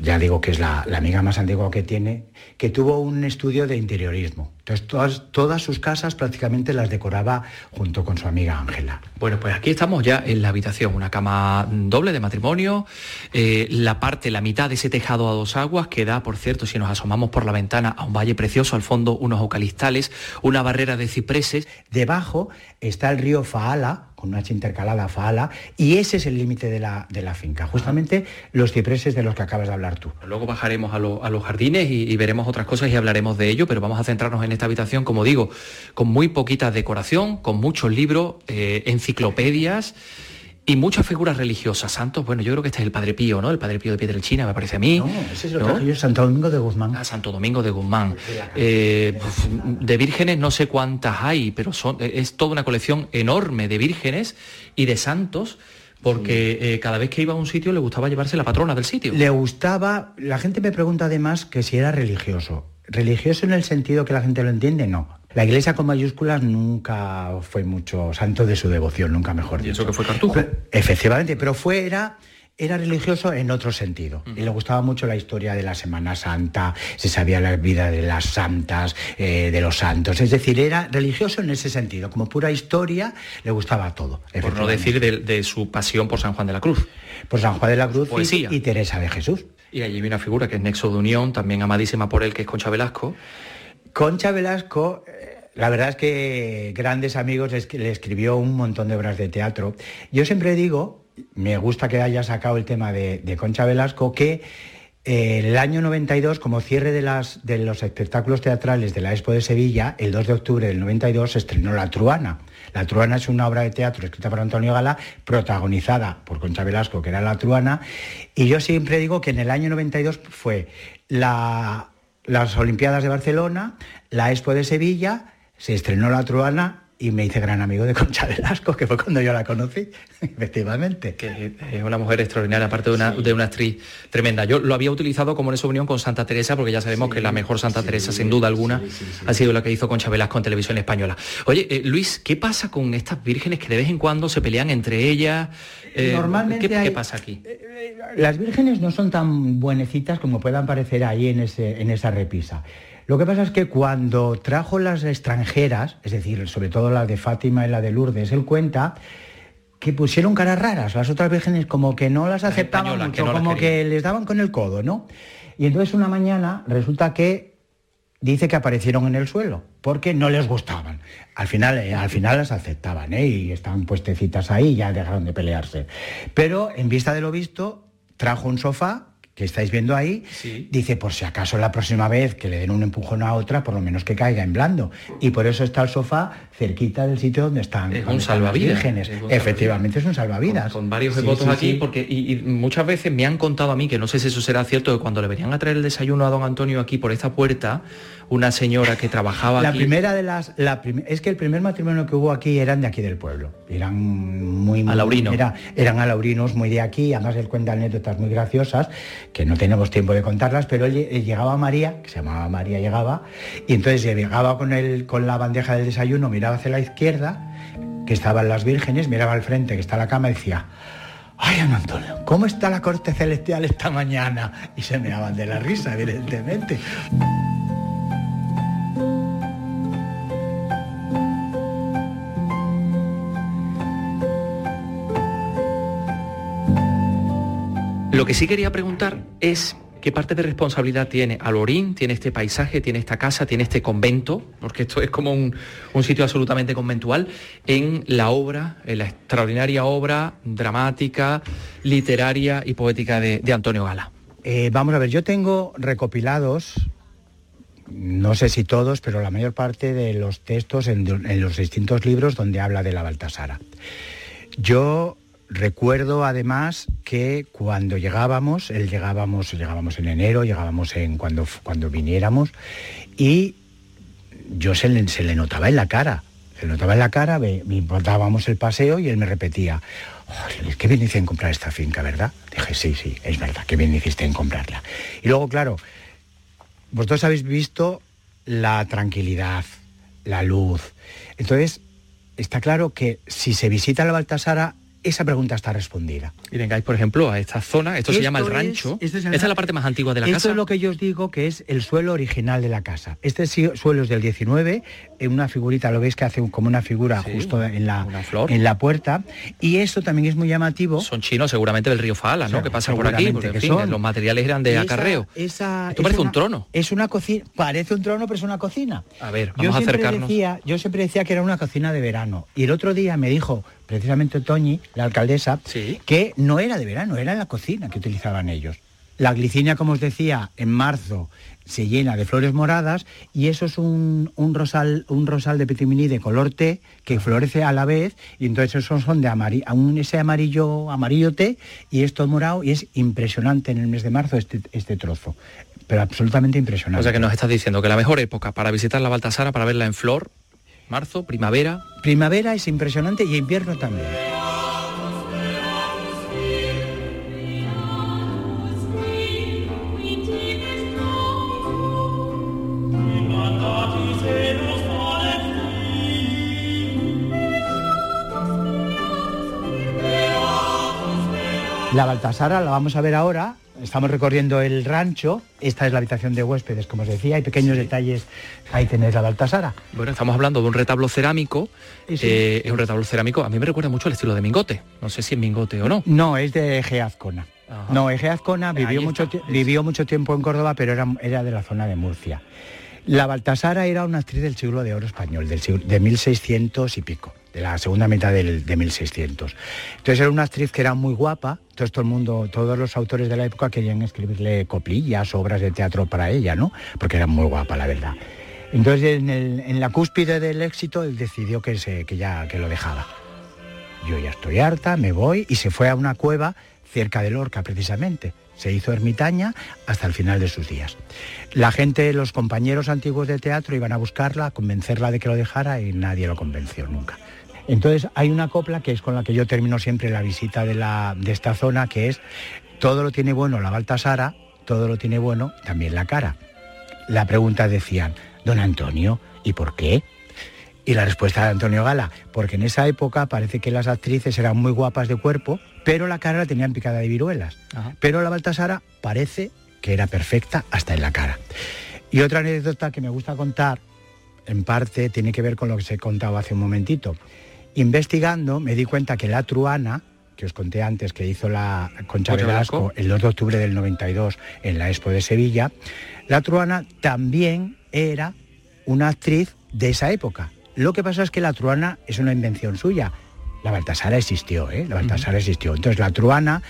ya, digo que es la, amiga más antigua que tiene, que tuvo un estudio de interiorismo. Entonces todas, todas sus casas prácticamente las decoraba junto con su amiga Ángela. Bueno, pues aquí estamos ya en la habitación, una cama doble de matrimonio, eh, la parte, la mitad de ese tejado a dos aguas que da, por cierto, si nos asomamos por la ventana a un valle precioso, al fondo unos eucaliptales, una barrera de cipreses. Debajo está el río Faala, con una H intercalada Faala, y ese es el límite de la, de la finca, justamente los cipreses de los que acabas de hablar tú. Luego bajaremos a, los jardines y, veremos otras cosas y hablaremos de ello, pero vamos a centrarnos en esta habitación, como digo, con muy poquita decoración, con muchos libros, eh, enciclopedias y muchas figuras religiosas, santos, bueno, yo creo que este es el Padre Pío, ¿no? El Padre Pío de Pietrelchina, me parece a mí. No, ese es el Santo Domingo de Guzmán. Ah, Santo Domingo de Guzmán. Eh, de vírgenes no sé cuántas hay, pero son, es toda una colección enorme de vírgenes y de santos porque eh, cada vez que iba a un sitio le gustaba llevarse la patrona del sitio. Le gustaba, la gente me pregunta además que si era religioso. Religioso en el sentido que la gente lo entiende, no. La iglesia con mayúsculas nunca fue mucho santo de su devoción, nunca mejor dicho. ¿Y eso que fue cartujo? efectivamente, pero fue, era, era religioso en otro sentido. Y le gustaba mucho la historia de la Semana Santa, se sabía la vida de las santas, eh, de los santos. Es decir, era religioso en ese sentido. Como pura historia, le gustaba todo. Por no decir de, su pasión por San Juan de la Cruz. Por San Juan de la Cruz y, y, Teresa de Jesús. Y allí hay una figura que es nexo de unión, también amadísima por él, que es Concha Velasco. Concha Velasco la verdad es que grandes amigos le escribió un montón de obras de teatro. Yo siempre digo, me gusta que haya sacado el tema de, Concha Velasco, que eh, el año 92, como cierre de, de los espectáculos teatrales de la Expo de Sevilla, el 2 de octubre del 92 se estrenó La Truana. La Truana es una obra de teatro escrita por Antonio Gala, protagonizada por Concha Velasco, que era La Truana, y yo siempre digo que en el año 92 fue la, las Olimpiadas de Barcelona, la Expo de Sevilla, se estrenó La Truana y me hice gran amigo de Concha Velasco, que fue cuando yo la conocí, efectivamente. Que es una mujer extraordinaria, aparte de una, de una actriz tremenda. Yo lo había utilizado como en esa unión con Santa Teresa, porque ya sabemos que la mejor Santa Teresa, sin duda alguna, ha sido la que hizo Concha Velasco en televisión española. Oye, eh, Luis, ¿qué pasa con estas vírgenes que de vez en cuando se pelean entre ellas? Eh, Normalmente ¿qué, hay- qué pasa aquí? Las vírgenes no son tan buenecitas como puedan parecer ahí en, ese, en esa repisa. Lo que pasa es que cuando trajo las extranjeras, es decir, sobre todo la de Fátima y la de Lourdes, él cuenta que pusieron caras raras. Las otras vírgenes como que no las aceptaban mucho, que no las como que les daban con el codo, ¿no? Y entonces una mañana resulta que dice que aparecieron en el suelo porque no les gustaban. Al final, eh, al final las aceptaban ¿eh? y estaban puestecitas ahí y ya dejaron de pelearse. Pero en vista de lo visto, trajo un sofá que estáis viendo ahí, dice por si acaso la próxima vez que le den un empujón a otra, por lo menos que caiga en blando. Y por eso está el sofá cerquita del sitio donde están, Es donde un están salvavidas, vírgenes. es un salvavidas. Efectivamente es un salvavidas. Con varios votos sí, aquí, porque y, y muchas veces me han contado a mí, que no sé si eso será cierto, que cuando le venían a traer el desayuno a don Antonio aquí por esta puerta, una señora que trabajaba La aquí... primera de las, la prim- es que el primer matrimonio que hubo aquí eran de aquí del pueblo, eran muy, muy- Alaurino. era- eran alaurinos muy de aquí, además él cuenta anécdotas muy graciosas que no tenemos tiempo de contarlas, pero llegaba María, que se llamaba María, llegaba y entonces llegaba con el, con la bandeja del desayuno, miraba hacia la izquierda, que estaban las vírgenes, miraba al frente, que está la cama y decía. Ay, don Antonio, ¿cómo está la corte celestial esta mañana? Y se meaban de la risa, evidentemente. Lo que sí quería preguntar es qué parte de responsabilidad tiene Alorín, tiene este paisaje, tiene esta casa, tiene este convento, porque esto es como un, un sitio absolutamente conventual, en la obra, en la extraordinaria obra dramática, literaria y poética de, Antonio Gala. Eh, vamos a ver, yo tengo recopilados, no sé si todos, pero la mayor parte de los textos en, en los distintos libros donde habla de la Baltasara. Yo recuerdo además que cuando llegábamos, él llegábamos, llegábamos en enero, llegábamos en cuando, cuando viniéramos, y yo se le, se le notaba en la cara, se le notaba en la cara, ve- dábamos el paseo y él me repetía, "Oh, qué bien hice en comprar esta finca, ¿verdad? Dije, sí, sí, es verdad, qué bien hiciste en comprarla. Y luego, claro, vosotros habéis visto la tranquilidad, la luz. Entonces, está claro que si se visita la Baltasara, esa pregunta está respondida. Y vengáis, por ejemplo, a esta zona, esto, se Esto llama el es- rancho, esto es el esta es la parte más antigua de la Esto casa. es lo que yo os digo que es el suelo original de la casa. Este suelo es del 19, en una figurita, lo veis que hace un- como una figura justo en la, en la puerta. Y esto también es muy llamativo. Son chinos seguramente del río Fala, ¿no? Sí, que pasan por aquí, porque en que fin, son. los materiales eran de Esa- acarreo. esa- Esto es parece un una- trono. Es una cocina, parece un trono, pero es una cocina. A ver, Yo vamos a siempre, acercarnos. decía, yo siempre decía que era una cocina de verano. Y el otro día me dijo, precisamente Toñi, la alcaldesa, que no era de verano, era la cocina que utilizaban ellos. La glicinia, como os decía, en marzo se llena de flores moradas y eso es un, un rosal, un rosal de pitiminí de color té que florece a la vez y entonces esos son de amarillo, ese amarillo, amarillo té y esto morado y es impresionante en el mes de marzo este, este trozo, pero absolutamente impresionante. O sea que nos estás diciendo que la mejor época para visitar la Baltasara, para verla en flor, marzo, primavera. Primavera es impresionante y invierno también. La Baltasara la vamos a ver ahora. Estamos recorriendo el rancho. Esta es la habitación de huéspedes, como os decía. Hay pequeños detalles. Ahí tenéis la Baltasara. Bueno, estamos hablando de un retablo cerámico. Sí, sí. eh, es un retablo cerámico. A mí me recuerda mucho al estilo de Mingote. No sé si es Mingote o no. No, es de Eje Azcona. No, Eje Azcona vivió mucho, vivió mucho tiempo en Córdoba, pero era, era de la zona de Murcia. La Baltasara era una actriz del siglo de oro español, del siglo- de 1600 y pico, de la segunda mitad del, de 1600. Entonces era una actriz que era muy guapa, entonces todo el mundo, todos los autores de la época querían escribirle coplillas, obras de teatro para ella, ¿no? Porque era muy guapa, la verdad. Entonces en, la cúspide del éxito él decidió que, se, que ya que lo dejaba. Yo ya estoy harta, me voy y se fue a una cueva cerca de Lorca precisamente. Se hizo ermitaña hasta el final de sus días. La gente, los compañeros antiguos de teatro iban a buscarla, a convencerla de que lo dejara y nadie lo convenció nunca. Entonces hay una copla que es con la que yo termino siempre la visita de, la, de esta zona, que es todo lo tiene bueno la Baltasara, todo lo tiene bueno también la cara. La pregunta decían, don Antonio, ¿y por qué? Y la respuesta de Antonio Gala, porque en esa época parece que las actrices eran muy guapas de cuerpo, pero la cara la tenían picada de viruelas. Pero la Baltasara parece que era perfecta hasta en la cara. Y otra anécdota que me gusta contar, en parte tiene que ver con lo que se he contado hace un momentito. Investigando me di cuenta que la truana, que os conté antes, que hizo la Concha Velasco. el 2 de octubre del 92 en la Expo de Sevilla, la truana también era una actriz de esa época. Lo que pasa es que la truana es una invención suya. La Baltasara existió, ¿eh? La Baltasara existió. Entonces, la truana,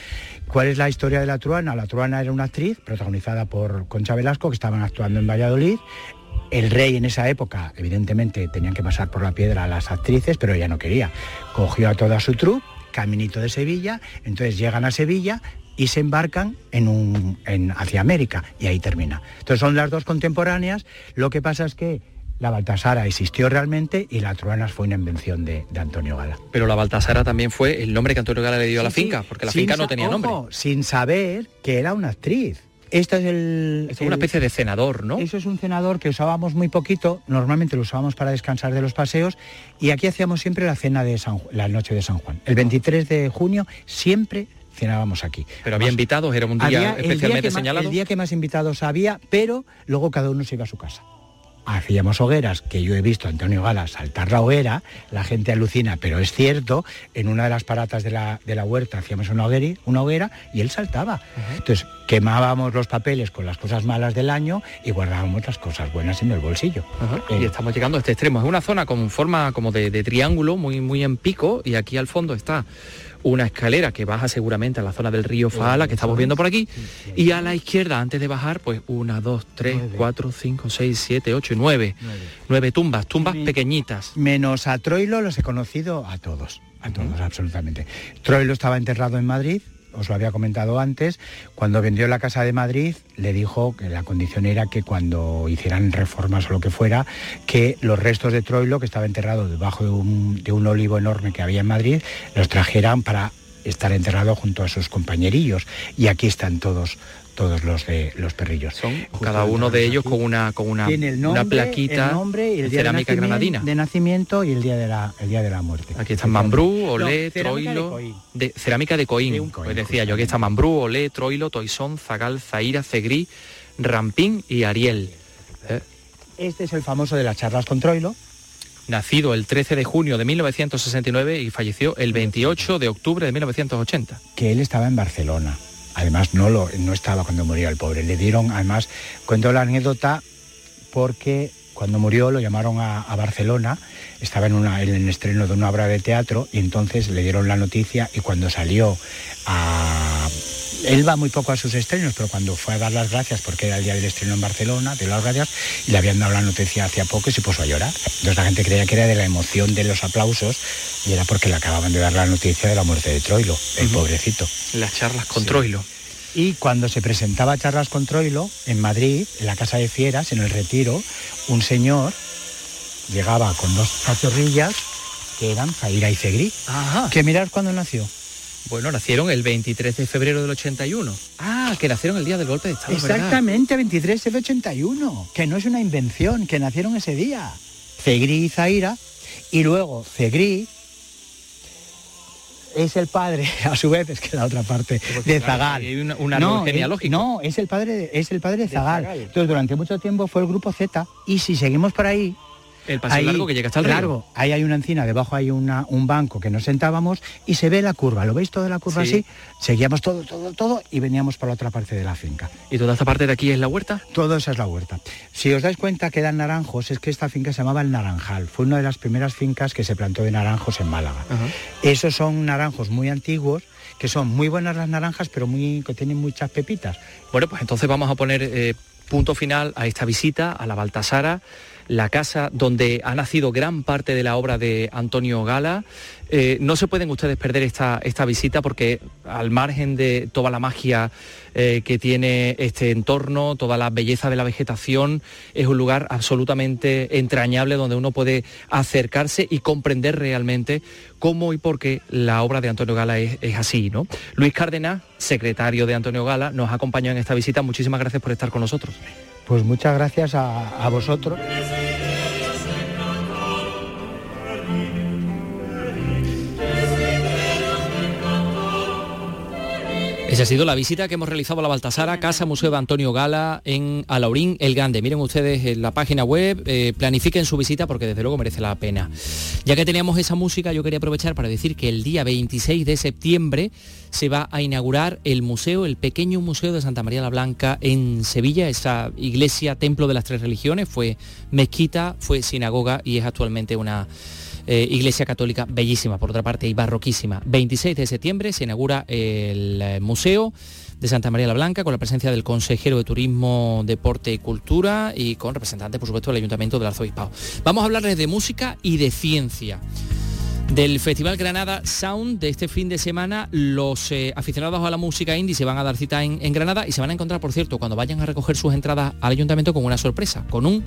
¿cuál es la historia de la truana? La truana era una actriz protagonizada por Concha Velasco, que estaban actuando en Valladolid. El rey en esa época, evidentemente, tenían que pasar por la piedra a las actrices, pero ella no quería. Cogió a toda su troupe, caminito de Sevilla, entonces llegan a Sevilla y se embarcan en un, en, hacia América, y ahí termina. Entonces son las dos contemporáneas, lo que pasa es que la Baltasara existió realmente y la Truanas fue una invención de, de Antonio Gala. Pero la Baltasara también fue el nombre que Antonio Gala le dio a la finca, porque la finca no tenía ojo, nombre. Sin saber que era una actriz. Esto es el... Es una el- especie de cenador, ¿no? Eso es un cenador que usábamos muy poquito, normalmente lo usábamos para descansar de los paseos y aquí hacíamos siempre la cena de San la noche de San Juan. El 23 de junio siempre cenábamos aquí. Pero había invitados, era un día Había especialmente señalado. el día que más invitados había, pero luego cada uno se iba a su casa. Hacíamos hogueras, que yo he visto a Antonio Gala saltar la hoguera, la gente alucina, pero es cierto, en una de las paratas de la, de la huerta hacíamos una hoguera, una hoguera y él saltaba. Entonces quemábamos los papeles con las cosas malas del año y guardábamos las cosas buenas en el bolsillo. Y estamos llegando a este extremo. Es una zona con forma como de, de triángulo, muy, muy en pico, y aquí al fondo está una escalera que baja seguramente a la zona del río Faala, que estamos viendo por aquí, y a la izquierda, antes de bajar, pues una, dos, tres, cuatro, cinco, seis, siete, ocho y nueve. Nueve tumbas, tumbas pequeñitas. Menos a Troilo los he conocido a todos, a todos absolutamente. Troilo estaba enterrado en Madrid, os lo había comentado antes, cuando vendió la casa de Madrid le dijo que la condición era que cuando hicieran reformas o lo que fuera, que los restos de Troilo, que estaba enterrado debajo de un, de un olivo enorme que había en Madrid, los trajeran para estar enterrado junto a sus compañerillos. Y aquí están todos todos los de los perrillos. Son Cada uno de ellos con una, con una, tiene el nombre, una plaquita el nombre y el de día cerámica de granadina. de nacimiento y el día de la, el día de la muerte. Aquí están Mambrú, Olé, de Troilo, de, cerámica de Coín. Pues decía yo, aquí está Mambrú, Olé, Troilo, Toisón, Zagal, Zaira, Cegrí, Rampín y Ariel. ¿eh? Este es el famoso de las charlas con Troilo. Nacido el 13 de junio de 1969 y falleció el 28 de octubre de 1980. que él estaba en Barcelona. Además, no, lo, no estaba cuando murió el pobre. Le dieron, además, cuento la anécdota porque cuando murió lo llamaron a, Barcelona, estaba en, en el estreno de una obra de teatro y entonces le dieron la noticia y cuando salió a... Él va muy poco a sus estrenos, pero cuando fue a dar las gracias, porque era el día del estreno en Barcelona, dio las gracias, y le habían dado la noticia hacía poco y se puso a llorar. Entonces la gente creía que era de la emoción de los aplausos y era porque le acababan de dar la noticia de la muerte de Troilo, el pobrecito. Las charlas con Sí. Troilo. Y cuando se presentaba a charlas con Troilo, en Madrid, en la Casa de Fieras, en el Retiro, un señor llegaba con dos cachorrillas que eran Zaira y Cegrí. Ajá. Que mirad cuándo nació. Bueno, nacieron el 23 de febrero del 81. Ah, que nacieron el día del golpe de Estado. ¿verdad? Exactamente, 23 del 81, que no es una invención, que nacieron ese día. Cegrí y Zaira, y luego Cegrí es el padre, a su vez, es que la otra parte, de Zagal. Hay una- un árbol no, es- no, es el padre de, es el padre de, Zagal. Zagal. Entonces, durante mucho tiempo fue el grupo Z, y si seguimos por ahí, El paseo largo que llega hasta el río. largo, ahí hay una encina, debajo hay una, un banco que nos sentábamos y se ve la curva. ¿Lo veis toda la curva Sí. así? Seguíamos todo, todo, todo y veníamos por la otra parte de la finca. ¿Y toda esta parte de aquí es la huerta? Todo esa es la huerta. Si os dais cuenta que eran naranjos, es que esta finca se llamaba El Naranjal. Fue una de las primeras fincas que se plantó de naranjos en Málaga. Esos son naranjos muy antiguos, que son muy buenas las naranjas, pero muy, que tienen muchas pepitas. Bueno, pues entonces vamos a poner eh, punto final a esta visita a la Baltasara, la casa donde ha nacido gran parte de la obra de Antonio Gala. Eh, no se pueden ustedes perder esta, esta visita porque al margen de toda la magia eh, que tiene este entorno, toda la belleza de la vegetación, es un lugar absolutamente entrañable donde uno puede acercarse y comprender realmente cómo y por qué la obra de Antonio Gala es, así. ¿no? Luis Cárdenas, secretario de Antonio Gala, nos ha acompañado en esta visita. Muchísimas gracias por estar con nosotros. Pues muchas gracias a vosotros. Esa ha sido la visita que hemos realizado a la Baltasara, Casa Museo de Antonio Gala en Alaurín el Grande. Miren ustedes en la página web, eh, planifiquen su visita porque desde luego merece la pena. Ya que teníamos esa música, yo quería aprovechar para decir que el día 26 de septiembre se va a inaugurar el museo, el pequeño museo de Santa María la Blanca en Sevilla, esa iglesia, templo de las tres religiones, fue mezquita, fue sinagoga y es actualmente una eh, iglesia católica bellísima, por otra parte, y barroquísima. 26 de septiembre se inaugura el eh, Museo de Santa María la Blanca con la presencia del consejero de Turismo, Deporte y Cultura y con representantes, por supuesto, del Ayuntamiento del Arzobispado. Vamos a hablarles de música y de ciencia. Del Festival Granada Sound de este fin de semana, los eh, aficionados a la música indie se van a dar cita en, en Granada y se van a encontrar, por cierto, cuando vayan a recoger sus entradas al ayuntamiento con una sorpresa, con un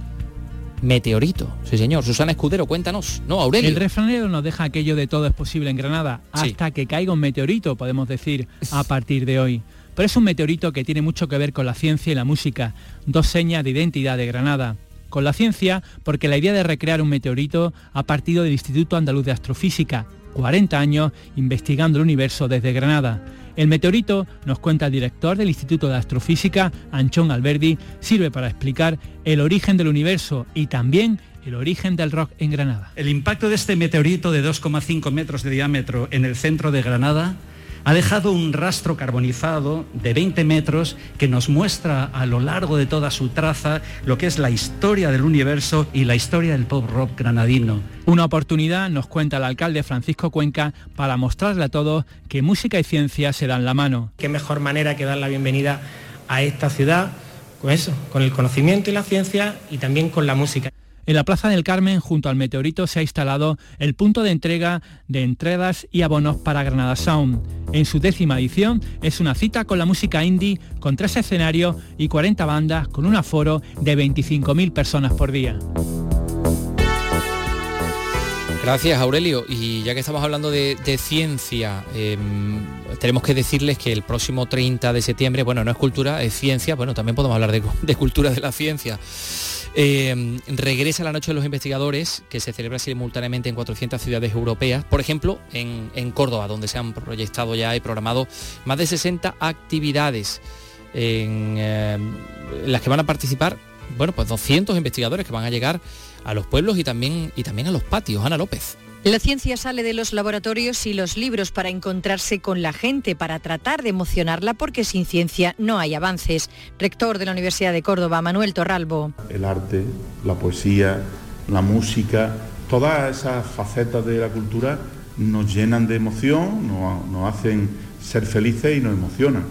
meteorito. Sí, señor. Susana Escudero, cuéntanos. No, Aurelio. El refranero nos deja aquello de todo es posible en Granada, Sí. hasta que caiga un meteorito, podemos decir, a partir de hoy. Pero es un meteorito que tiene mucho que ver con la ciencia y la música, dos señas de identidad de Granada. Con la ciencia, porque la idea de recrear un meteorito ha partido del Instituto Andaluz de Astrofísica, 40 años investigando el universo desde Granada. El meteorito, nos cuenta el director del Instituto de Astrofísica, Anchón Alberdi, sirve para explicar el origen del universo y también el origen del rock en Granada. El impacto de este meteorito de 2,5 metros de diámetro en el centro de Granada ha dejado un rastro carbonizado de 20 metros que nos muestra a lo largo de toda su traza lo que es la historia del universo y la historia del pop rock granadino. Una oportunidad, nos cuenta el alcalde Francisco Cuenca, para mostrarle a todos que música y ciencia se dan la mano. qué mejor manera que dar la bienvenida a esta ciudad con eso, con el conocimiento y la ciencia y también con la música. En la Plaza del Carmen, junto al meteorito, se ha instalado el punto de entrega de entradas y abonos para Granada Sound. En su décima edición es una cita con la música indie, con tres escenarios y 40 bandas, con un aforo de 25.000 personas por día. Gracias, Aurelio. Y ya que estamos hablando de, ciencia, eh, tenemos que decirles que el próximo 30 de septiembre, bueno, no es cultura, es ciencia, bueno, también podemos hablar de cultura de la ciencia. Eh, regresa la Noche de los Investigadores, que se celebra simultáneamente en 400 ciudades europeas, por ejemplo, en, en Córdoba, donde se han proyectado ya y programado más de 60 actividades en eh, las que van a participar, bueno, pues 200 investigadores que van a llegar a los pueblos y también, y también a los patios. Ana López. La ciencia sale de los laboratorios y los libros para encontrarse con la gente, para tratar de emocionarla, porque sin ciencia no hay avances. Rector de la Universidad de Córdoba, Manuel Torralbo. el arte, la poesía, la música, todas esas facetas de la cultura nos llenan de emoción, nos, hacen ser felices y nos emocionan.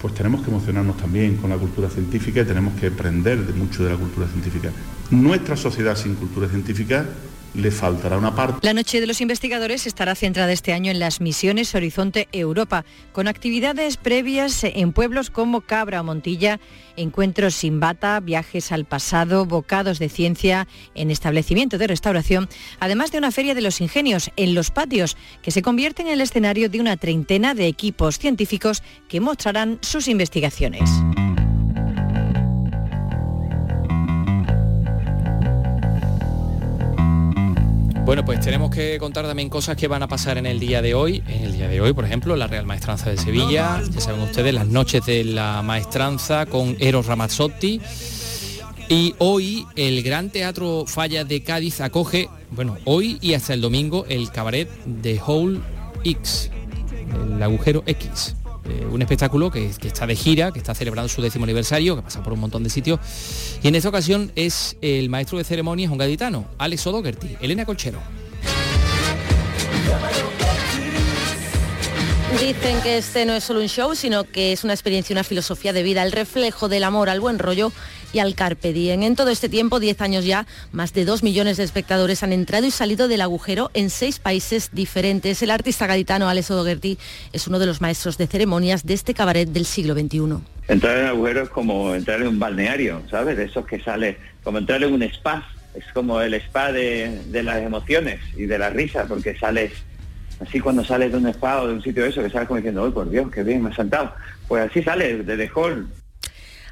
Pues tenemos que emocionarnos también con la cultura científica y tenemos que aprender de mucho de la cultura científica. Nuestra sociedad sin cultura científica le faltará una parte. La Noche de los Investigadores estará centrada este año en las misiones Horizonte Europa, con actividades previas en pueblos como Cabra o Montilla, encuentros sin bata, viajes al pasado, bocados de ciencia en establecimientos de restauración, además de una feria de los ingenios en los patios, que se convierte en el escenario de una treintena de equipos científicos que mostrarán sus investigaciones. Bueno, pues tenemos que contar también cosas que van a pasar en el día de hoy. En el día de hoy, por ejemplo, la Real Maestranza de Sevilla, ya saben ustedes, las noches de la maestranza con Eros Ramazzotti. Y hoy el Gran Teatro Falla de Cádiz acoge, bueno, hoy y hasta el domingo el cabaret de Hole X, el agujero X. Eh, un espectáculo que, está de gira, que está celebrando su décimo aniversario, que pasa por un montón de sitios. Y en esta ocasión es el maestro de ceremonias, un gaditano, Alex O'Dougherty, Elena Colchero. Dicen que este no es solo un show, sino que es una experiencia, una filosofía de vida, el reflejo del amor al buen rollo y al Carpe Diem. En todo este tiempo, 10 años ya, más de 2 millones de espectadores han entrado y salido del agujero en seis países diferentes. El artista gaditano Alex O'Dougherty es uno de los maestros de ceremonias de este cabaret del siglo XXI. Entrar en el agujero es como entrar en un balneario, ¿sabes? De esos que sale, como entrar en un spa. Es como el spa de, las emociones y de la risa, porque sales así cuando sales de un spa o de un sitio de eso, que sales como diciendo, ¡ay, por Dios, qué bien, me ha saltado! Pues así sales, de The Hall.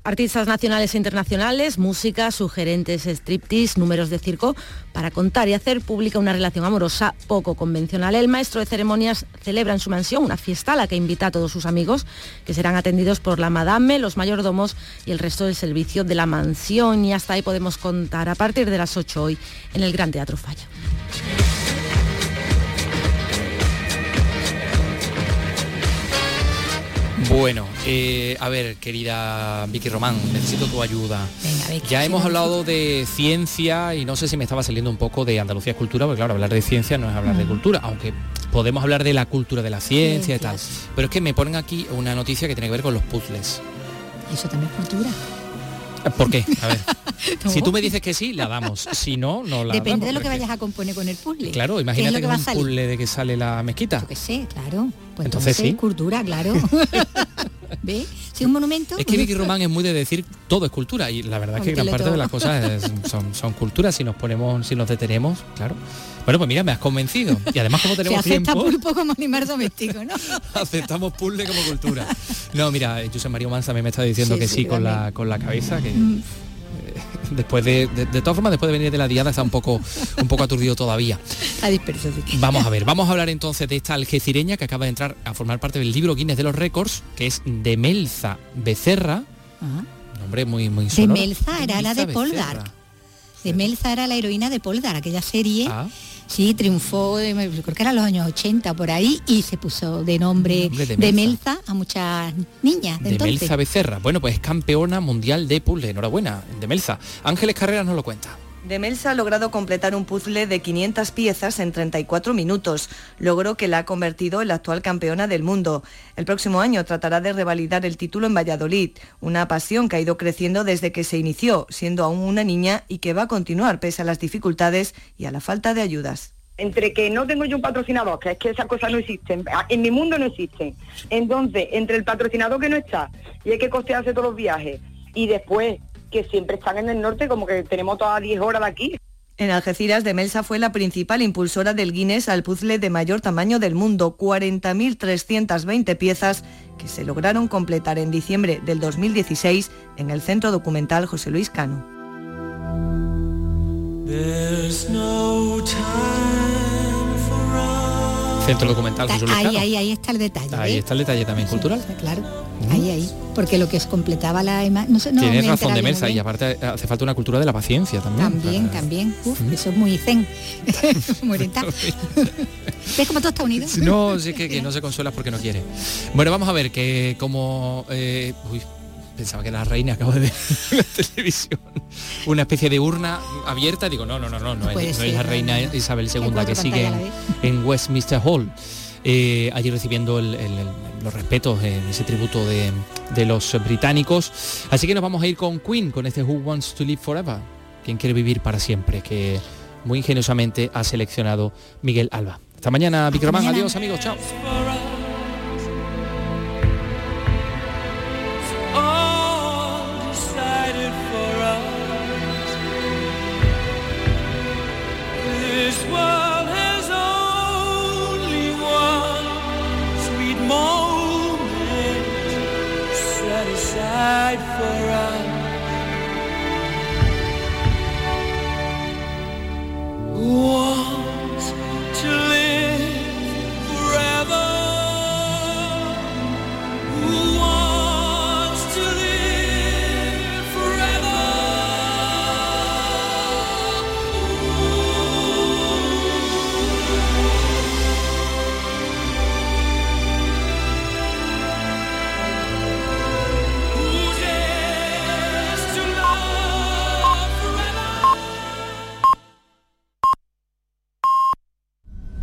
Artistas nacionales e internacionales, música, sugerentes, striptease, números de circo, para contar y hacer pública una relación amorosa poco convencional. El maestro de ceremonias celebra en su mansión una fiesta a la que invita a todos sus amigos, que serán atendidos por la madame, los mayordomos y el resto del servicio de la mansión. Y hasta ahí podemos contar a partir de las 8 hoy en el Gran Teatro Falla. Bueno, eh, a ver, querida Vicky Román, necesito tu ayuda. Venga, Vicky, ya hemos hablado de ciencia y no sé si me estaba saliendo un poco de Andalucía es cultura, porque claro, hablar de ciencia no es hablar de cultura, aunque podemos hablar de la cultura de la ciencia y tal. Pero es que me ponen aquí una noticia que tiene que ver con los puzzles. Eso también es cultura. ¿Por qué? A ver. No. Si tú me dices que sí, la damos. Si no, no la Depende damos. de lo que vayas a componer con el puzzle. Claro, ¿Qué es imagínate lo que, que va a es un puzzle de que sale la mezquita. Que sé, claro. Pues Entonces sí. cultura, claro. ¿Ve? Si un monumento. Es que Vicky Román es muy de decir todo es cultura y la verdad es que gran parte de todo. las cosas es- son, son culturas si nos ponemos, si nos detenemos, claro. Bueno, pues mira, me has convencido. Y además como Se tenemos acepta tiempo, pulpo como animal doméstico, ¿no? aceptamos puzzle como cultura. No, mira, José María Manza me está diciendo Sí, que sí, sí, con la, con la cabeza, que Mm. Después de, de, de todas formas, después de venir de la diada está un poco, un poco aturdido todavía. Está disperso, sí. Vamos a ver, vamos a hablar entonces de esta algecireña que acaba de entrar a formar parte del libro Guinness de los Récords, que es Demelza Becerra. Ah. Nombre muy, muy De sonoro. Melza era la de Poldark. Becerra. De Melza era la heroína de Poldark, aquella serie. Ah. Sí, triunfó, eh, creo que era los años 80 por ahí, y se puso de nombre Nombre de de, Melza. A muchas niñas de, De entonces. Melza Becerra. Bueno, pues es campeona mundial de puzzle. Enhorabuena, de Melza. Ángeles Carreras nos lo cuenta. Demelsa ha logrado completar un puzzle de 500 piezas en 34 minutos, logro que la ha convertido en la actual campeona del mundo. El próximo año tratará de revalidar el título en Valladolid, una pasión que ha ido creciendo desde que se inició, siendo aún una niña y que va a continuar pese a las dificultades y a la falta de ayudas. entre que no tengo yo un patrocinador, que es que esas cosas no existen, a- en mi mundo no existen. Entonces, entre el patrocinador que no está y hay que costearse todos los viajes y después que siempre están en el norte, como que tenemos todas 10 horas de aquí. En Algeciras, Demelsa fue la principal impulsora del Guinness al puzzle de mayor tamaño del mundo, 40.320 piezas que se lograron completar en diciembre del 2016 en el Centro Documental José Luis Cano. Centro Documental José Luis Ahí, Cano. ahí, ahí está el detalle. Ahí ¿ves? está el detalle también cultural. Claro, ahí, ahí. Porque lo que es completaba la imagen. No sé, no Tienes me razón de muy y aparte hace falta una cultura de la paciencia también. También, para- también. Uf, eso es muy zen. muy oriental. ¿Ves cómo todo está unido? No, sí que, que no se consuela porque no quiere. Bueno, vamos a ver que como... eh, uy, pensaba que era la reina, acabo de ver en la televisión. Una especie de urna abierta. Digo, no, no, no, no, no, es, no ser, es la reina. Isabel II que sigue en, en Westminster Hall. eh, allí recibiendo el- el- el- los respetos en ese tributo de, de los británicos. Así que nos vamos a ir con Queen, con este Who Wants to Live Forever. ¿Quién quiere vivir para siempre? Que muy ingeniosamente ha seleccionado Miguel Alba. Hasta mañana, mañana. Adiós, amigos. Chao. This world died for us. Whoa.